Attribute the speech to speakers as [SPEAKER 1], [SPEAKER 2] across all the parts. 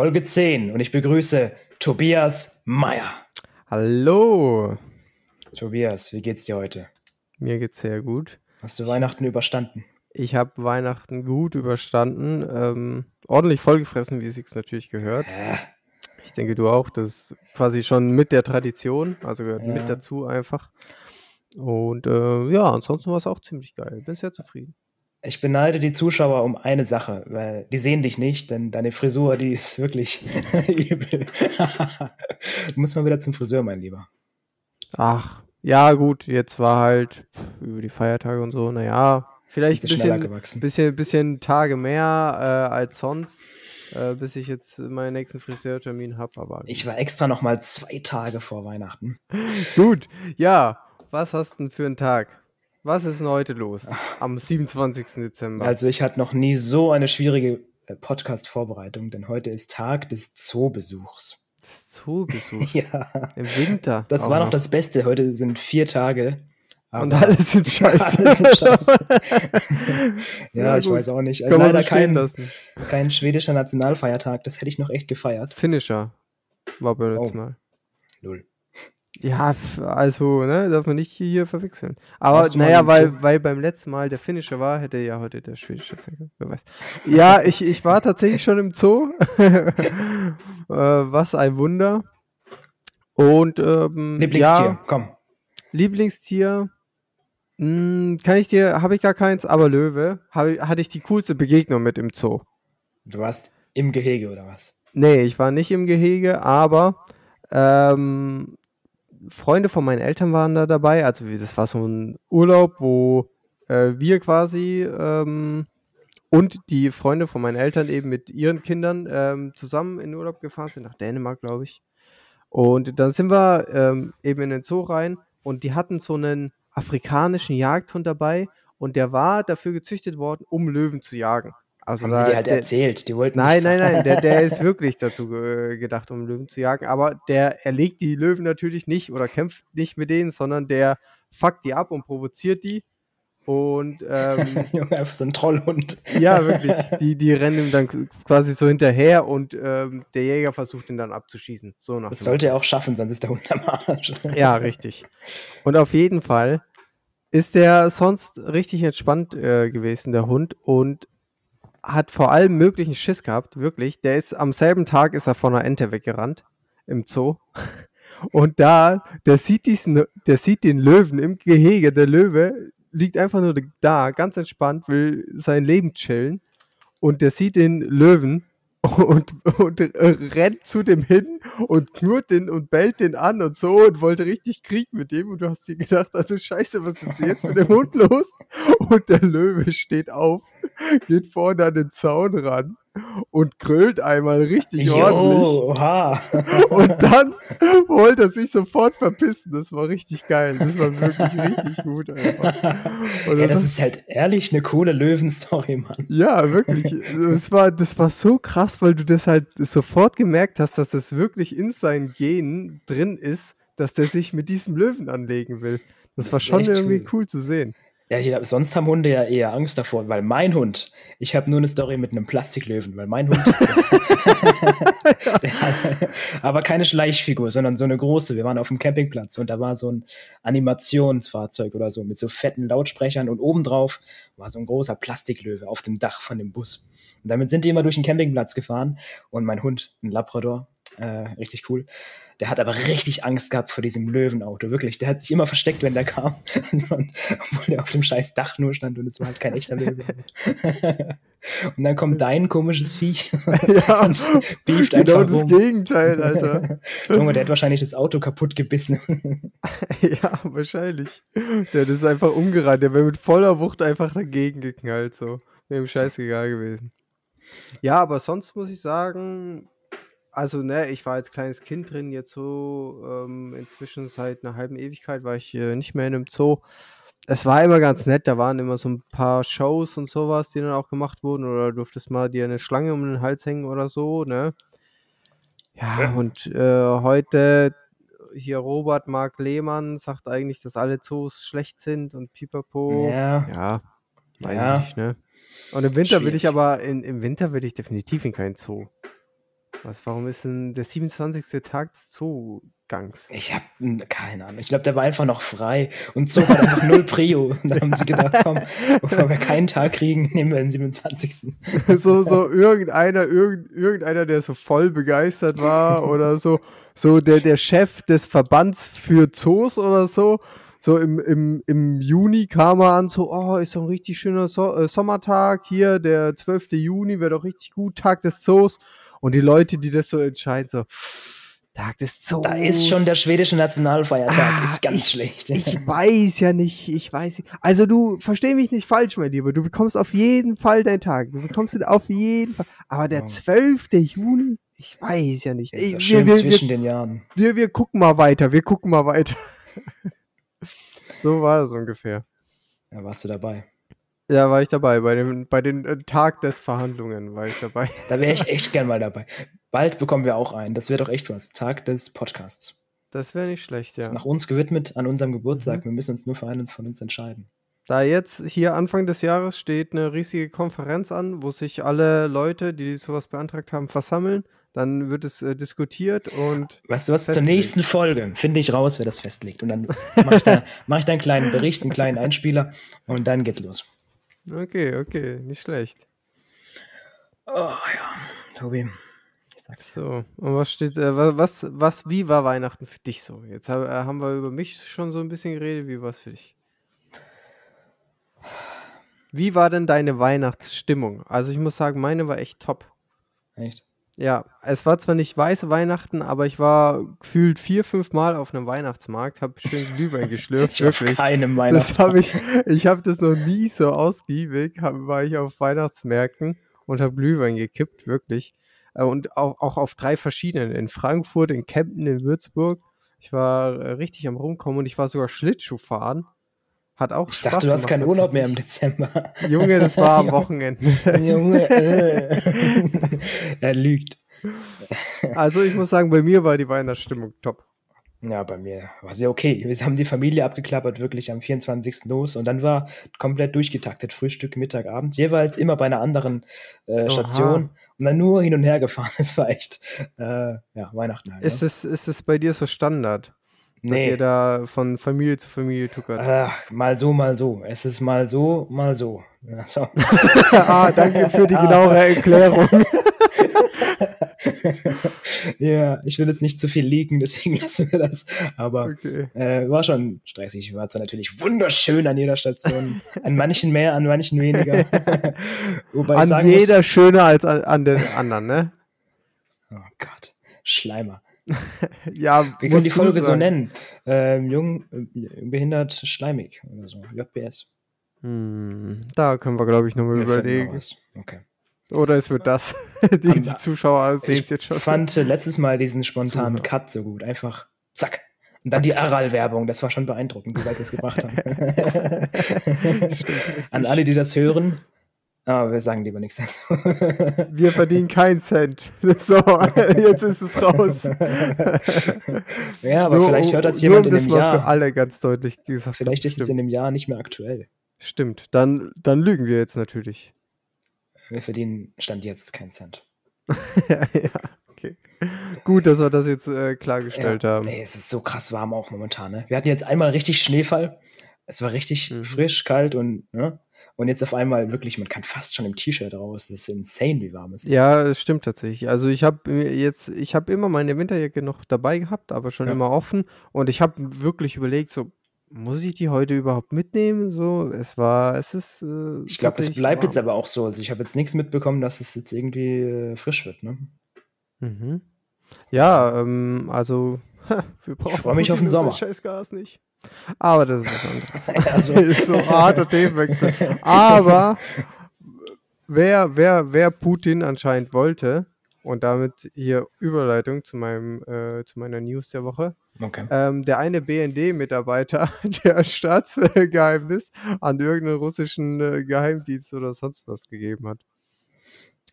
[SPEAKER 1] Folge 10 und ich begrüße Tobias Meyer.
[SPEAKER 2] Hallo.
[SPEAKER 1] Tobias, wie geht's dir heute?
[SPEAKER 2] Mir geht's sehr gut.
[SPEAKER 1] Hast du Weihnachten überstanden?
[SPEAKER 2] Ich habe Weihnachten gut überstanden. Ähm, ordentlich vollgefressen, wie es sich natürlich gehört.
[SPEAKER 1] Äh,
[SPEAKER 2] Ich denke, du auch. Das ist quasi schon mit der Tradition, also gehört
[SPEAKER 1] Ja.
[SPEAKER 2] mit dazu einfach. Und äh, ja, ansonsten war es auch ziemlich geil. Bin sehr zufrieden.
[SPEAKER 1] Ich beneide die Zuschauer um eine Sache, weil die sehen dich nicht, denn deine Frisur, die ist wirklich übel. du musst mal wieder zum Friseur, mein Lieber.
[SPEAKER 2] Ach, ja, gut, jetzt war halt über die Feiertage und so, naja, vielleicht ein bisschen, bisschen, bisschen Tage mehr äh, als sonst, äh, bis ich jetzt meinen nächsten Friseurtermin habe, aber
[SPEAKER 1] Ich war extra noch mal zwei Tage vor Weihnachten.
[SPEAKER 2] Gut, ja. Was hast du denn für einen Tag? Was ist denn heute los? Am 27. Dezember.
[SPEAKER 1] Also ich hatte noch nie so eine schwierige äh, Podcast-Vorbereitung, denn heute ist Tag des Zoobesuchs.
[SPEAKER 2] das Zoobesuch.
[SPEAKER 1] Ja,
[SPEAKER 2] Im Winter.
[SPEAKER 1] das war noch das Beste. Heute sind vier Tage.
[SPEAKER 2] Und alles sind scheiße.
[SPEAKER 1] Alles sind scheiße. ja,
[SPEAKER 2] Ja,
[SPEAKER 1] ich weiß auch nicht.
[SPEAKER 2] Man
[SPEAKER 1] Leider
[SPEAKER 2] so
[SPEAKER 1] kein,
[SPEAKER 2] lassen.
[SPEAKER 1] kein schwedischer Nationalfeiertag. Das hätte ich noch echt gefeiert.
[SPEAKER 2] Finisher. War letzten
[SPEAKER 1] Oh.
[SPEAKER 2] Mal.
[SPEAKER 1] Null.
[SPEAKER 2] Ja, also, ne, darf man nicht hier verwechseln. Aber, naja, weil, weil beim letzten Mal der Finisher war, hätte ja heute der schwedische sein können. Wer weiß. Ja, ich, ich war tatsächlich schon im Zoo. äh, was ein Wunder. Und, ähm,
[SPEAKER 1] Lieblingstier,
[SPEAKER 2] ja,
[SPEAKER 1] komm.
[SPEAKER 2] Lieblingstier, hm, kann ich dir, habe ich gar keins, aber Löwe, ich- hatte ich die coolste Begegnung mit im Zoo.
[SPEAKER 1] Du warst im Gehege oder was?
[SPEAKER 2] Nee, ich war nicht im Gehege, aber ähm, Freunde von meinen Eltern waren da dabei. Also das war so ein Urlaub, wo äh, wir quasi ähm, und die Freunde von meinen Eltern eben mit ihren Kindern ähm, zusammen in den Urlaub gefahren sind, nach Dänemark, glaube ich. Und dann sind wir ähm, eben in den Zoo rein und die hatten so einen afrikanischen Jagdhund dabei und der war dafür gezüchtet worden, um Löwen zu jagen. Also
[SPEAKER 1] Haben
[SPEAKER 2] da-
[SPEAKER 1] sie dir halt
[SPEAKER 2] der-
[SPEAKER 1] erzählt. Die wollten
[SPEAKER 2] Nein, nein, nein, der, der ist wirklich dazu ge gedacht, um Löwen zu jagen. Aber der erlegt die Löwen natürlich nicht oder kämpft nicht mit denen, sondern der fuckt die ab und provoziert die. Und ähm,
[SPEAKER 1] einfach so ein Trollhund.
[SPEAKER 2] ja, wirklich, die, die rennen ihm dann quasi so hinterher und ähm, der Jäger versucht ihn dann abzuschießen. So nach
[SPEAKER 1] Das sollte er auch schaffen, sonst ist der Hund am Arsch.
[SPEAKER 2] ja, richtig. Und auf jeden Fall ist der sonst richtig entspannt äh, gewesen, der Hund, und hat vor allem möglichen Schiss gehabt, wirklich. Der ist am selben Tag ist er von einer Ente weggerannt im Zoo. Und da, der sieht diesen, der sieht den Löwen im Gehege. Der Löwe liegt einfach nur da, ganz entspannt, will sein Leben chillen. Und der sieht den Löwen und, und äh, rennt zu dem hin und knurrt den und bellt den an und so und wollte richtig Krieg mit dem. Und du hast dir gedacht, also scheiße, was ist jetzt mit dem Hund los? Und der Löwe steht auf, geht vorne an den Zaun ran und krölt einmal richtig ordentlich.
[SPEAKER 1] Jo, oha.
[SPEAKER 2] Und dann wollte er sich sofort verpissen. Das war richtig geil. Das war wirklich richtig gut einfach.
[SPEAKER 1] Ja,
[SPEAKER 2] dann
[SPEAKER 1] das ist halt ehrlich eine coole Löwenstory, Mann.
[SPEAKER 2] ja, wirklich. Es war, das war so krass, weil du das halt sofort gemerkt hast, dass das wirklich in seinen Genen drin ist, dass der sich mit diesem Löwen anlegen will. Das,
[SPEAKER 1] Das
[SPEAKER 2] war schon irgendwie
[SPEAKER 1] cool.
[SPEAKER 2] cool zu sehen.
[SPEAKER 1] Ja, ich glaub, sonst haben Hunde ja eher Angst davor, weil mein Hund, ich habe nur eine Story mit einem Plastiklöwen, weil mein Hund, aber keine Schleichfigur, sondern so eine große. Wir waren auf dem Campingplatz und da war so ein Animationsfahrzeug oder so mit so fetten Lautsprechern und obendrauf war so ein großer Plastiklöwe auf dem Dach von dem Bus. Und damit sind die immer durch den Campingplatz gefahren und mein Hund, ein Labrador, äh, richtig cool. Der hat aber richtig Angst gehabt vor diesem Löwenauto, wirklich. Der hat sich immer versteckt, wenn der kam. Obwohl der auf dem scheiß Dach nur stand und es war halt kein echter Löwe. und dann kommt dein komisches Viech
[SPEAKER 2] Ja,
[SPEAKER 1] und beeft
[SPEAKER 2] genau
[SPEAKER 1] einfach
[SPEAKER 2] das
[SPEAKER 1] rum.
[SPEAKER 2] Gegenteil, Alter.
[SPEAKER 1] Junge, der hat wahrscheinlich das Auto kaputt gebissen.
[SPEAKER 2] ja, wahrscheinlich. Der ist einfach umgerannt. Der wäre mit voller Wucht einfach dagegen geknallt. So. Wäre ihm scheißegal gewesen. Ja, aber sonst muss ich sagen, also, ne, ich war als kleines Kind drin, jetzt so ähm, inzwischen seit einer halben Ewigkeit war ich äh, nicht mehr in einem Zoo. Es war immer ganz nett, da waren immer so ein paar Shows und sowas, die dann auch gemacht wurden, oder du durftest mal dir eine Schlange um den Hals hängen oder so, ne? Ja,
[SPEAKER 1] Ja.
[SPEAKER 2] und äh, heute hier Robert Mark Lehmann sagt eigentlich, dass alle Zoos schlecht sind und pipapo.
[SPEAKER 1] Ja.
[SPEAKER 2] Ja, weiß
[SPEAKER 1] Ja.
[SPEAKER 2] ne? Und im Winter will ich
[SPEAKER 1] Schwierig.
[SPEAKER 2] aber, in, im Winter will ich definitiv in keinen Zoo. Was, warum ist denn der 27. Tag des Zoogangs?
[SPEAKER 1] Ich habe keine Ahnung. Ich glaube, der war einfach noch frei und Zoo hat einfach null Prio. Und da haben sie gedacht, komm, bevor wir keinen Tag kriegen, nehmen wir den 27.
[SPEAKER 2] so, so irgendeiner, irgend, irgendeiner, der so voll begeistert war oder so, so der, der Chef des Verbands für Zoos oder so. So im, im, im Juni kam er an, so, oh, ist doch ein richtig schöner so äh, Sommertag hier, der 12. Juni wäre doch richtig gut, Tag des Zoos. Und die Leute, die das so entscheiden, so, Tag des Zoos.
[SPEAKER 1] Da ist schon der schwedische Nationalfeiertag,
[SPEAKER 2] Ah,
[SPEAKER 1] ist ganz
[SPEAKER 2] ich-
[SPEAKER 1] schlecht.
[SPEAKER 2] Ich weiß ja nicht, ich weiß nicht. Also du, versteh mich nicht falsch, mein Lieber. Du bekommst auf jeden Fall deinen Tag. Du bekommst ihn auf jeden Fall. Aber der
[SPEAKER 1] Ja.
[SPEAKER 2] 12. Juni, ich weiß ja nicht.
[SPEAKER 1] ist
[SPEAKER 2] Ey, wir,
[SPEAKER 1] schön
[SPEAKER 2] wir,
[SPEAKER 1] zwischen
[SPEAKER 2] wir,
[SPEAKER 1] den Jahren.
[SPEAKER 2] wir, wir gucken mal weiter, wir gucken mal weiter. so war es ungefähr.
[SPEAKER 1] Ja, warst du dabei.
[SPEAKER 2] Ja, war ich dabei. Bei dem, bei den äh, Tag des Verhandlungen war ich dabei.
[SPEAKER 1] Da wäre ich echt gern mal dabei. Bald bekommen wir auch einen. Das wäre doch echt was. Tag des Podcasts.
[SPEAKER 2] Das wäre nicht schlecht, ja.
[SPEAKER 1] Nach uns gewidmet an unserem Geburtstag.
[SPEAKER 2] Mhm.
[SPEAKER 1] Wir müssen uns nur für einen von uns entscheiden.
[SPEAKER 2] Da jetzt hier Anfang des Jahres steht eine riesige Konferenz an, wo sich alle Leute, die sowas beantragt haben, versammeln. Dann wird es äh, diskutiert und
[SPEAKER 1] Weißt du was? Zur
[SPEAKER 2] Festgelegt.
[SPEAKER 1] nächsten Folge finde ich raus, wer das festlegt. Und dann mache ich, da, mach ich da einen kleinen Bericht, einen kleinen Einspieler und dann geht's los.
[SPEAKER 2] Okay, okay, nicht schlecht.
[SPEAKER 1] Oh ja, Tobi, ich sag's.
[SPEAKER 2] So, und was steht, äh, wa- was, was, wie war Weihnachten für dich so? Jetzt hab, äh, haben wir über mich schon so ein bisschen geredet, wie war es für dich? Wie war denn deine Weihnachtsstimmung? Also ich muss sagen, meine war echt top.
[SPEAKER 1] Echt?
[SPEAKER 2] Ja, es war zwar nicht weiße Weihnachten, aber ich war gefühlt vier, fünf Mal auf einem Weihnachtsmarkt, habe schön Glühwein geschlürft,
[SPEAKER 1] Ich auf
[SPEAKER 2] wirklich.
[SPEAKER 1] keinem
[SPEAKER 2] Das
[SPEAKER 1] Weihnachtsmarkt.
[SPEAKER 2] habe ich, ich habe das noch nie so ausgiebig, hab, war ich auf Weihnachtsmärkten und habe Glühwein gekippt, wirklich. Äh, Und auch, auch auf drei verschiedenen, in Frankfurt, in Kempten, in Würzburg. Ich war äh, richtig am Rumkommen und ich war sogar Schlittschuh fahren. Hat auch
[SPEAKER 1] Ich
[SPEAKER 2] Spaß
[SPEAKER 1] dachte, du hast keinen Urlaub mehr im. Dezember.
[SPEAKER 2] Junge, das war am. Wochenende.
[SPEAKER 1] Junge, äh. er lügt.
[SPEAKER 2] Also ich muss sagen, bei mir war die Weihnachtsstimmung top.
[SPEAKER 1] Ja, bei mir war sie okay. Wir haben die Familie abgeklappert, wirklich am 24. los und dann war komplett durchgetaktet. Frühstück, Mittag, Abend, jeweils immer bei einer anderen äh,
[SPEAKER 2] Oha.
[SPEAKER 1] Station und dann nur hin und her gefahren. Das war echt, äh, ja, Weihnachten halt.
[SPEAKER 2] Ist
[SPEAKER 1] ne?
[SPEAKER 2] es, ist es bei dir so Standard, dass
[SPEAKER 1] Nee,
[SPEAKER 2] ihr da von Familie zu Familie tuckert?
[SPEAKER 1] Ach, mal so, mal so. Es ist mal so, mal so. Ja, so.
[SPEAKER 2] ah, danke für die genauere Erklärung.
[SPEAKER 1] ja, ich will jetzt nicht zu viel leaken, deswegen lassen wir das. Aber
[SPEAKER 2] Okay.
[SPEAKER 1] äh, war schon stressig. War zwar natürlich wunderschön an jeder Station. An manchen mehr, an manchen weniger. Wobei
[SPEAKER 2] An jeder schöner als an, an den anderen, ne?
[SPEAKER 1] muss, oh Gott, Schleimer.
[SPEAKER 2] Ja,
[SPEAKER 1] Wir können die Folge so nennen. Ähm, jung, äh, behindert, schleimig oder so. JBS.
[SPEAKER 2] Hm, da können wir, glaube ich, nochmal überlegen.
[SPEAKER 1] Okay.
[SPEAKER 2] Oder es wird das. die, die Zuschauer sehen es
[SPEAKER 1] Ich
[SPEAKER 2] jetzt schon.
[SPEAKER 1] fand äh, letztes Mal diesen spontanen
[SPEAKER 2] Zuhörer.
[SPEAKER 1] Cut so gut. Einfach zack. Und dann die Aral-Werbung. Das war schon beeindruckend, wie weit wir es gebracht haben. An alle, die das hören. Aber wir sagen lieber nichts dazu.
[SPEAKER 2] Wir verdienen keinen Cent. So, jetzt ist es raus.
[SPEAKER 1] ja, aber
[SPEAKER 2] Nur-
[SPEAKER 1] vielleicht hört das
[SPEAKER 2] nur
[SPEAKER 1] jemand
[SPEAKER 2] um
[SPEAKER 1] in dem
[SPEAKER 2] mal Für
[SPEAKER 1] Jahr.
[SPEAKER 2] alle ganz deutlich gesagt.
[SPEAKER 1] Vielleicht ist es in dem Jahr nicht mehr aktuell.
[SPEAKER 2] Stimmt. Dann, dann lügen wir jetzt natürlich.
[SPEAKER 1] Wir verdienen Stand jetzt keinen Cent.
[SPEAKER 2] ja, okay. Gut, dass wir das jetzt äh, klargestellt haben.
[SPEAKER 1] Ey, es ist so krass warm auch momentan. Ne? Wir hatten jetzt einmal richtig Schneefall. Es war richtig
[SPEAKER 2] Mhm.
[SPEAKER 1] frisch, kalt und ne? und jetzt auf einmal wirklich, man kann fast schon im T-Shirt raus. Das ist insane, wie warm es ist.
[SPEAKER 2] Ja, es stimmt tatsächlich. Also ich habe jetzt, ich habe immer meine Winterjacke noch dabei gehabt, aber schon
[SPEAKER 1] Ja.
[SPEAKER 2] immer offen. Und ich habe wirklich überlegt, so muss ich die heute überhaupt mitnehmen? So, es war, es ist. Äh,
[SPEAKER 1] Ich glaube, das
[SPEAKER 2] tatsächlich
[SPEAKER 1] bleibt jetzt
[SPEAKER 2] warm.
[SPEAKER 1] aber auch so. Also ich habe jetzt nichts mitbekommen, dass es jetzt irgendwie äh, frisch wird. Ne?
[SPEAKER 2] Mhm. Ja, ähm, also wir brauchen
[SPEAKER 1] freu mich auf den Sommer.
[SPEAKER 2] Scheißgas nicht. Aber das ist was anderes.
[SPEAKER 1] Also,
[SPEAKER 2] ist so harter Themenwechsel. Aber wer, wer, wer Putin anscheinend wollte, und damit hier Überleitung zu meinem, äh, zu meiner News der Woche,
[SPEAKER 1] okay.
[SPEAKER 2] ähm, der eine BND-Mitarbeiter, der Staatsgeheimnis an irgendeinen russischen äh, Geheimdienst oder sonst was gegeben hat.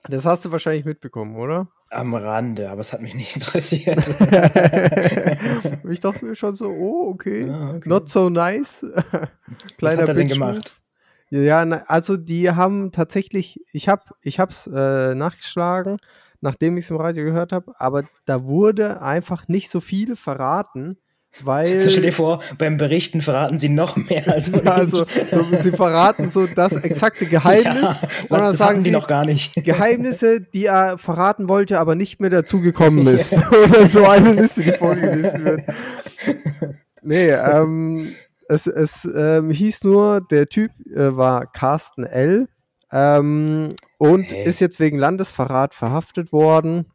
[SPEAKER 2] Das hast du wahrscheinlich mitbekommen, oder?
[SPEAKER 1] Am Rande, aber es hat mich nicht interessiert.
[SPEAKER 2] ich dachte mir schon so, oh, okay.
[SPEAKER 1] Ah, okay.
[SPEAKER 2] Not so nice.
[SPEAKER 1] Was hat er denn gemacht?
[SPEAKER 2] Ja, also die haben tatsächlich, ich habe ich hab's äh, nachgeschlagen, nachdem ich es im Radio gehört habe, aber da wurde einfach nicht so viel verraten, weil.
[SPEAKER 1] So stell dir vor, beim Berichten verraten sie noch mehr als
[SPEAKER 2] ja, also, so, Sie verraten so das exakte Geheimnis. Ja,
[SPEAKER 1] was, das sagen die noch gar nicht.
[SPEAKER 2] Geheimnisse, die er verraten wollte, aber nicht mehr dazugekommen ist. Oder so eine Liste, die vorgelesen wird. Nee, ähm, es, es ähm, hieß nur, der Typ äh, war Carsten L. Ähm, und hey. ist jetzt wegen Landesverrat verhaftet worden.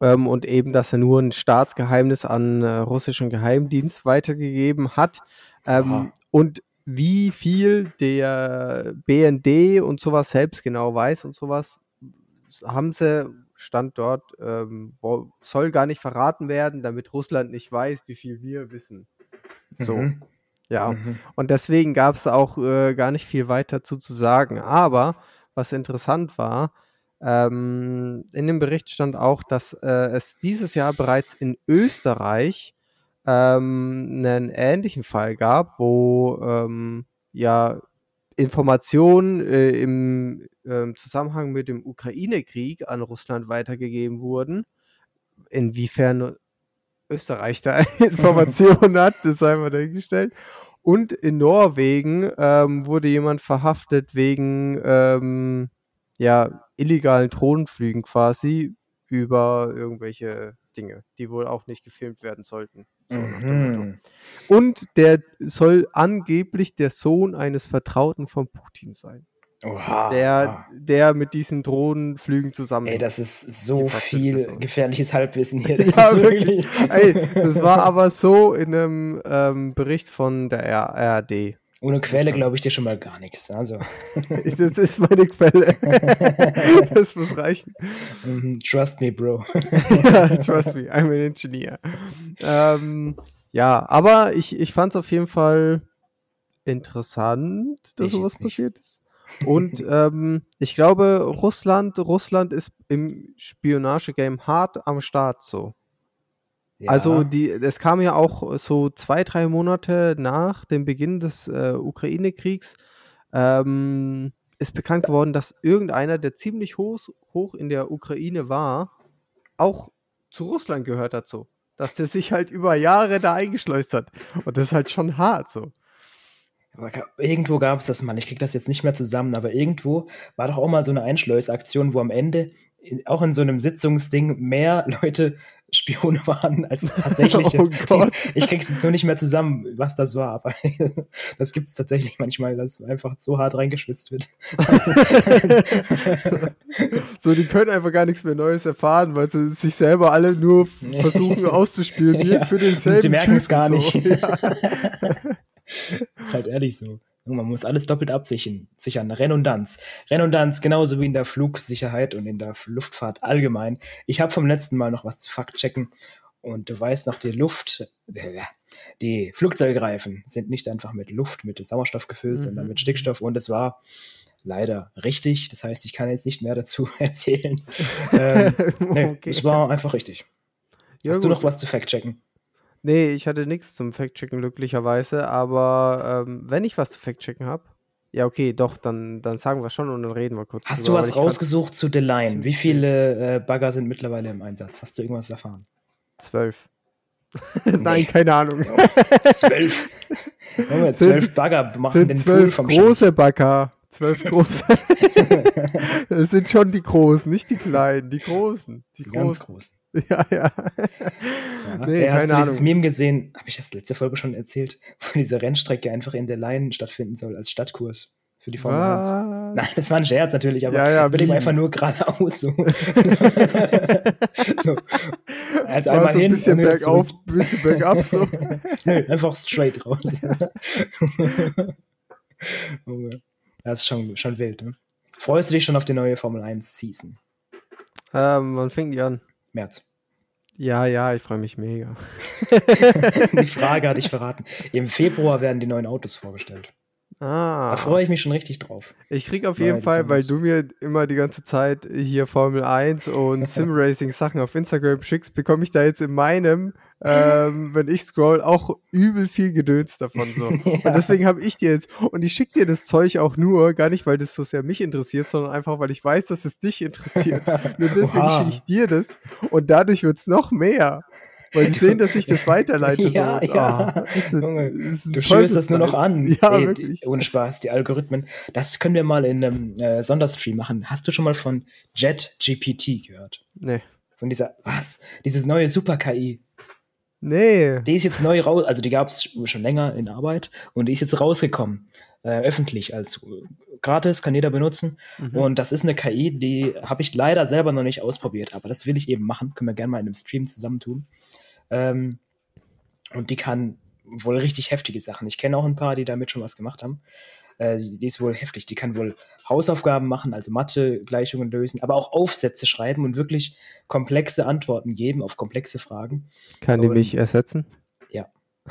[SPEAKER 2] Ähm, und eben, dass er nur ein Staatsgeheimnis an äh, russischen Geheimdienst weitergegeben hat. Ähm, und wie viel der BND und sowas selbst genau weiß und sowas, haben sie, stand dort, ähm, soll gar nicht verraten werden, damit Russland nicht weiß, wie viel wir wissen. So. Mhm. Ja, mhm. und deswegen gab es auch äh, gar nicht viel weiter zu, zu sagen. Aber was interessant war, ähm, in dem Bericht stand auch, dass äh, es dieses Jahr bereits in Österreich ähm, einen ähnlichen Fall gab, wo ähm, ja Informationen äh, im äh, Zusammenhang mit dem Ukraine-Krieg an Russland weitergegeben wurden. Inwiefern Österreich da Informationen hat, das sei mal dahingestellt. Und in Norwegen ähm, wurde jemand verhaftet wegen ähm, ja, illegalen Drohnenflügen quasi über irgendwelche Dinge, die wohl auch nicht gefilmt werden sollten. So mhm. Und der soll angeblich der Sohn eines Vertrauten von Putin sein. Oha. Der, der mit diesen Drohnenflügen zusammen.
[SPEAKER 1] Ey, das ist so viel gefährliches Halbwissen hier.
[SPEAKER 2] Das ja, wirklich. Ey, das war aber so in einem ähm, Bericht von der RAD.
[SPEAKER 1] Ohne Quelle glaube ich dir schon mal gar nichts. Also.
[SPEAKER 2] das ist meine Quelle. das muss reichen.
[SPEAKER 1] Mhm, trust me, Bro.
[SPEAKER 2] ja, trust me, I'm an engineer. Ähm, ja, aber ich, ich fand es auf jeden Fall interessant, dass ich sowas passiert ist. Und ähm, ich glaube, Russland, Russland ist im Spionage-Game hart am Start so. Ja. Also die, es kam ja auch so zwei, drei Monate nach dem Beginn des äh, Ukraine-Kriegs, ähm, ist bekannt geworden, dass irgendeiner, der ziemlich hoch, hoch in der Ukraine war, auch zu Russland gehört dazu. Dass der sich halt über Jahre da eingeschleust hat. Und das ist halt schon hart so.
[SPEAKER 1] Aber irgendwo gab es das mal, ich krieg das jetzt nicht mehr zusammen, aber irgendwo war doch auch mal so eine Einschleusaktion, wo am Ende in, auch in so einem Sitzungsding mehr Leute Spione waren als tatsächliche. oh. Ich krieg's jetzt nur nicht mehr zusammen, was das war, aber das gibt es tatsächlich manchmal, dass einfach so hart reingeschwitzt wird.
[SPEAKER 2] so, die können einfach gar nichts mehr Neues erfahren, weil sie sich selber alle nur versuchen auszuspielen ja. für denselben
[SPEAKER 1] Sie merken es gar so. nicht. Ja. ist halt ehrlich so. Man muss alles doppelt absichern. Sichern. Redundanz. Redundanz, genauso wie in der Flugsicherheit und in der Luftfahrt allgemein. Ich habe vom letzten Mal noch was zu Faktchecken. Und du weißt noch, die Luft, die Flugzeugreifen sind nicht einfach mit Luft, mit Sauerstoff gefüllt, mhm. sondern mit Stickstoff. Und es war leider richtig. Das heißt, ich kann jetzt nicht mehr dazu erzählen. ähm, nee, okay. Es war einfach richtig. Ja, Hast gut. du noch was zu Faktchecken?
[SPEAKER 2] Nee, ich hatte nichts zum Fact-Checken glücklicherweise, aber ähm, wenn ich was zu Fact-Checken habe, ja, okay, doch, dann, dann sagen wir schon und dann reden wir kurz.
[SPEAKER 1] Hast drüber, du was rausgesucht zu The Line? Wie viele äh, Bagger sind mittlerweile im Einsatz? Hast du irgendwas erfahren?
[SPEAKER 2] Zwölf. Nein, keine Ahnung.
[SPEAKER 1] zwölf. Zwölf Bagger machen
[SPEAKER 2] sind
[SPEAKER 1] den
[SPEAKER 2] zwölf Pool vom große Bagger. Zwölf große. das sind schon die großen, nicht die kleinen, die großen. Die,
[SPEAKER 1] die ganz großen.
[SPEAKER 2] Ja, ja.
[SPEAKER 1] ja. Nee, hast du dieses Meme gesehen? Habe ich das letzte Folge schon erzählt, wo diese Rennstrecke einfach in der Line stattfinden soll als Stadtkurs für die Formel Was? 1. Nein, das war ein Scherz natürlich, aber ja, ja, überleg einfach nur geradeaus so. so.
[SPEAKER 2] Also einmal so ein hin. Bisschen bergauf, ein bisschen bergab so.
[SPEAKER 1] Nö, einfach straight raus. das ist schon, schon wild, ne? Freust du dich schon auf die neue Formel 1 Season?
[SPEAKER 2] Ähm, wann fängt die an?
[SPEAKER 1] März.
[SPEAKER 2] Ja, ja, ich freue mich mega.
[SPEAKER 1] die Frage hatte ich verraten. Im Februar werden die neuen Autos vorgestellt. Ah. Da freue ich mich schon richtig drauf.
[SPEAKER 2] Ich krieg auf jeden Fall, weil du mir immer die ganze Zeit hier Formel 1 und Sim Racing Sachen auf Instagram schickst, bekomme ich da jetzt in meinem ähm, wenn ich scroll, auch übel viel Gedöns davon so. Und deswegen habe ich dir jetzt, und ich schicke dir das Zeug auch nur, gar nicht, weil das so sehr mich interessiert, sondern einfach, weil ich weiß, dass es dich interessiert. nur deswegen schicke ich dir das und dadurch wird es noch mehr. Weil die sehen, dass ich das weiterleite.
[SPEAKER 1] Ja,
[SPEAKER 2] so.
[SPEAKER 1] Ja.
[SPEAKER 2] ah,
[SPEAKER 1] Junge,
[SPEAKER 2] ist ein
[SPEAKER 1] Du schürst das nur noch an.
[SPEAKER 2] Ja,
[SPEAKER 1] Ey,
[SPEAKER 2] wirklich.
[SPEAKER 1] Ohne Spaß, die Algorithmen. Das können wir mal in einem äh, Sonderstream machen. Hast du schon mal von JetGPT gehört?
[SPEAKER 2] Nee.
[SPEAKER 1] Von dieser, was? Dieses neue Super-KI.
[SPEAKER 2] Nee.
[SPEAKER 1] Die ist jetzt neu raus, also die gab es schon länger in Arbeit und die ist jetzt rausgekommen, äh, öffentlich, als äh, gratis, kann jeder benutzen.
[SPEAKER 2] Mhm.
[SPEAKER 1] Und das ist eine KI, die habe ich leider selber noch nicht ausprobiert, aber das will ich eben machen. Können wir gerne mal in einem Stream zusammentun. Ähm, und die kann wohl richtig heftige Sachen. Ich kenne auch ein paar, die damit schon was gemacht haben. Äh, die, ist wohl heftig. Die kann wohl Hausaufgaben machen, also Mathe-Gleichungen lösen, aber auch Aufsätze schreiben und wirklich komplexe Antworten geben auf komplexe Fragen.
[SPEAKER 2] Kann die mich ersetzen?
[SPEAKER 1] Ja.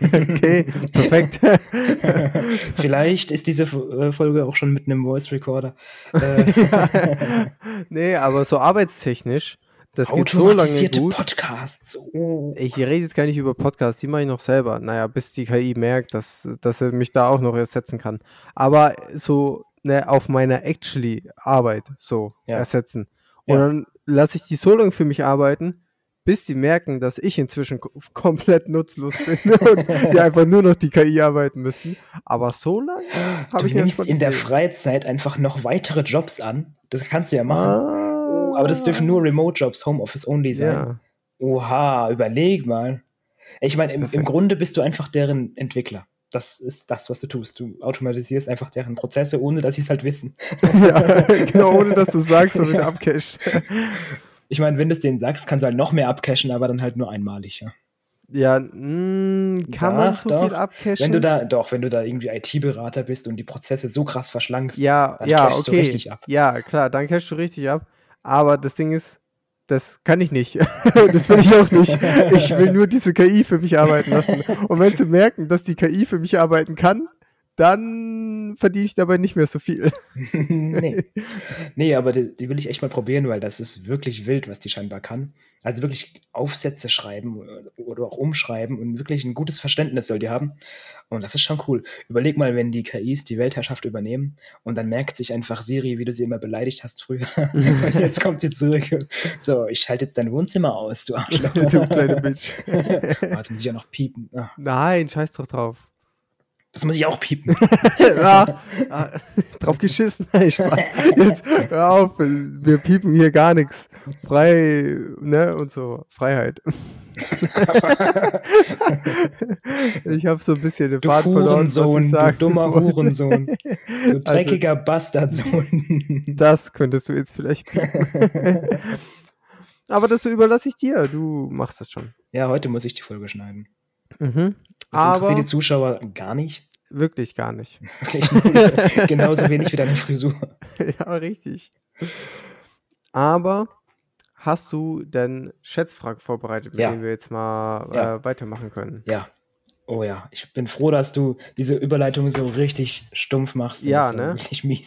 [SPEAKER 2] okay, perfekt.
[SPEAKER 1] Vielleicht ist diese äh, Folge auch schon mit einem Voice Recorder. Äh,
[SPEAKER 2] nee, aber so arbeitstechnisch, das geht so lange
[SPEAKER 1] automatisierte
[SPEAKER 2] gut.
[SPEAKER 1] Podcasts. Oh.
[SPEAKER 2] Ich rede jetzt gar nicht über Podcasts, die mache ich noch selber. Naja, bis die KI merkt, dass, dass er mich da auch noch ersetzen kann. Aber so ne, auf meiner actually Arbeit so
[SPEAKER 1] Ja.
[SPEAKER 2] ersetzen. Und
[SPEAKER 1] Ja.
[SPEAKER 2] dann lasse ich die so lange für mich arbeiten, bis die merken, dass ich inzwischen ko- komplett nutzlos bin und die einfach nur noch die KI arbeiten müssen. Aber so lange habe
[SPEAKER 1] Du
[SPEAKER 2] ich
[SPEAKER 1] nimmst in der. Freizeit einfach noch weitere Jobs an. Das kannst du ja machen.
[SPEAKER 2] Ah,
[SPEAKER 1] Oh, aber das dürfen nur Remote-Jobs, Homeoffice only sein.
[SPEAKER 2] ja.
[SPEAKER 1] Oha, überleg mal. Ich meine, im, im. Grunde bist du einfach deren Entwickler. Das ist das, was du tust. Du automatisierst einfach deren Prozesse, ohne dass sie es halt wissen.
[SPEAKER 2] ja, genau, ohne dass du sagst, damit
[SPEAKER 1] Ja.
[SPEAKER 2] abcash.
[SPEAKER 1] Ich meine, wenn du es denen sagst, kannst du halt noch mehr abcashen, aber dann halt nur einmalig. Ja.
[SPEAKER 2] Ja, mh, kann man
[SPEAKER 1] Doch,
[SPEAKER 2] so
[SPEAKER 1] doch.
[SPEAKER 2] viel abcashen?
[SPEAKER 1] Wenn du da, doch, wenn du da irgendwie IT-Berater bist und die Prozesse so krass verschlankst,
[SPEAKER 2] ja,
[SPEAKER 1] dann
[SPEAKER 2] ja,
[SPEAKER 1] cashst du
[SPEAKER 2] okay.
[SPEAKER 1] richtig ab.
[SPEAKER 2] Ja, klar, dann cashst du richtig ab. Aber das Ding ist, das kann ich nicht. das will ich auch nicht. Ich will nur diese KI für mich arbeiten lassen. Und wenn sie merken, dass die KI für mich arbeiten kann, dann verdiene ich dabei nicht mehr so viel.
[SPEAKER 1] nee. nee, aber die, die will ich echt mal probieren, weil das ist wirklich wild, was die scheinbar kann. Also wirklich Aufsätze schreiben oder auch umschreiben und wirklich ein gutes Verständnis soll die haben. Und das ist schon cool. Überleg mal, wenn die KIs die Weltherrschaft übernehmen und dann merkt sich einfach Siri, wie du sie immer beleidigt hast früher. und jetzt kommt sie zurück. So, ich schalte jetzt dein Wohnzimmer aus, du Arschloch.
[SPEAKER 2] du kleine Bitch.
[SPEAKER 1] Ah, jetzt muss ich ja noch piepen. Ah,
[SPEAKER 2] Nein, scheiß doch drauf.
[SPEAKER 1] Das muss ich auch piepen.
[SPEAKER 2] ah, ah, drauf geschissen. Nein, Spaß. Jetzt hör auf, wir piepen hier gar nichts. Frei, ne, und so. Freiheit. ich habe so ein bisschen den Faden verloren,
[SPEAKER 1] Hurensohn, du dummer
[SPEAKER 2] wollte.
[SPEAKER 1] Hurensohn. Du dreckiger Bastardsohn.
[SPEAKER 2] Das könntest du jetzt vielleicht piepen. Aber das überlasse ich dir. Du machst das schon.
[SPEAKER 1] Ja, heute muss ich die Folge schneiden.
[SPEAKER 2] Mhm.
[SPEAKER 1] Das
[SPEAKER 2] Aber
[SPEAKER 1] interessiert die Zuschauer gar nicht.
[SPEAKER 2] wirklich gar nicht.
[SPEAKER 1] Genauso wenig wie deine Frisur.
[SPEAKER 2] ja, richtig. Aber hast du denn Schätzfragen vorbereitet, mit
[SPEAKER 1] Ja.
[SPEAKER 2] denen wir jetzt mal
[SPEAKER 1] Ja.
[SPEAKER 2] äh, weitermachen können?
[SPEAKER 1] Ja. Oh ja, ich bin froh, dass du diese Überleitung so richtig stumpf machst.
[SPEAKER 2] Ja, ne?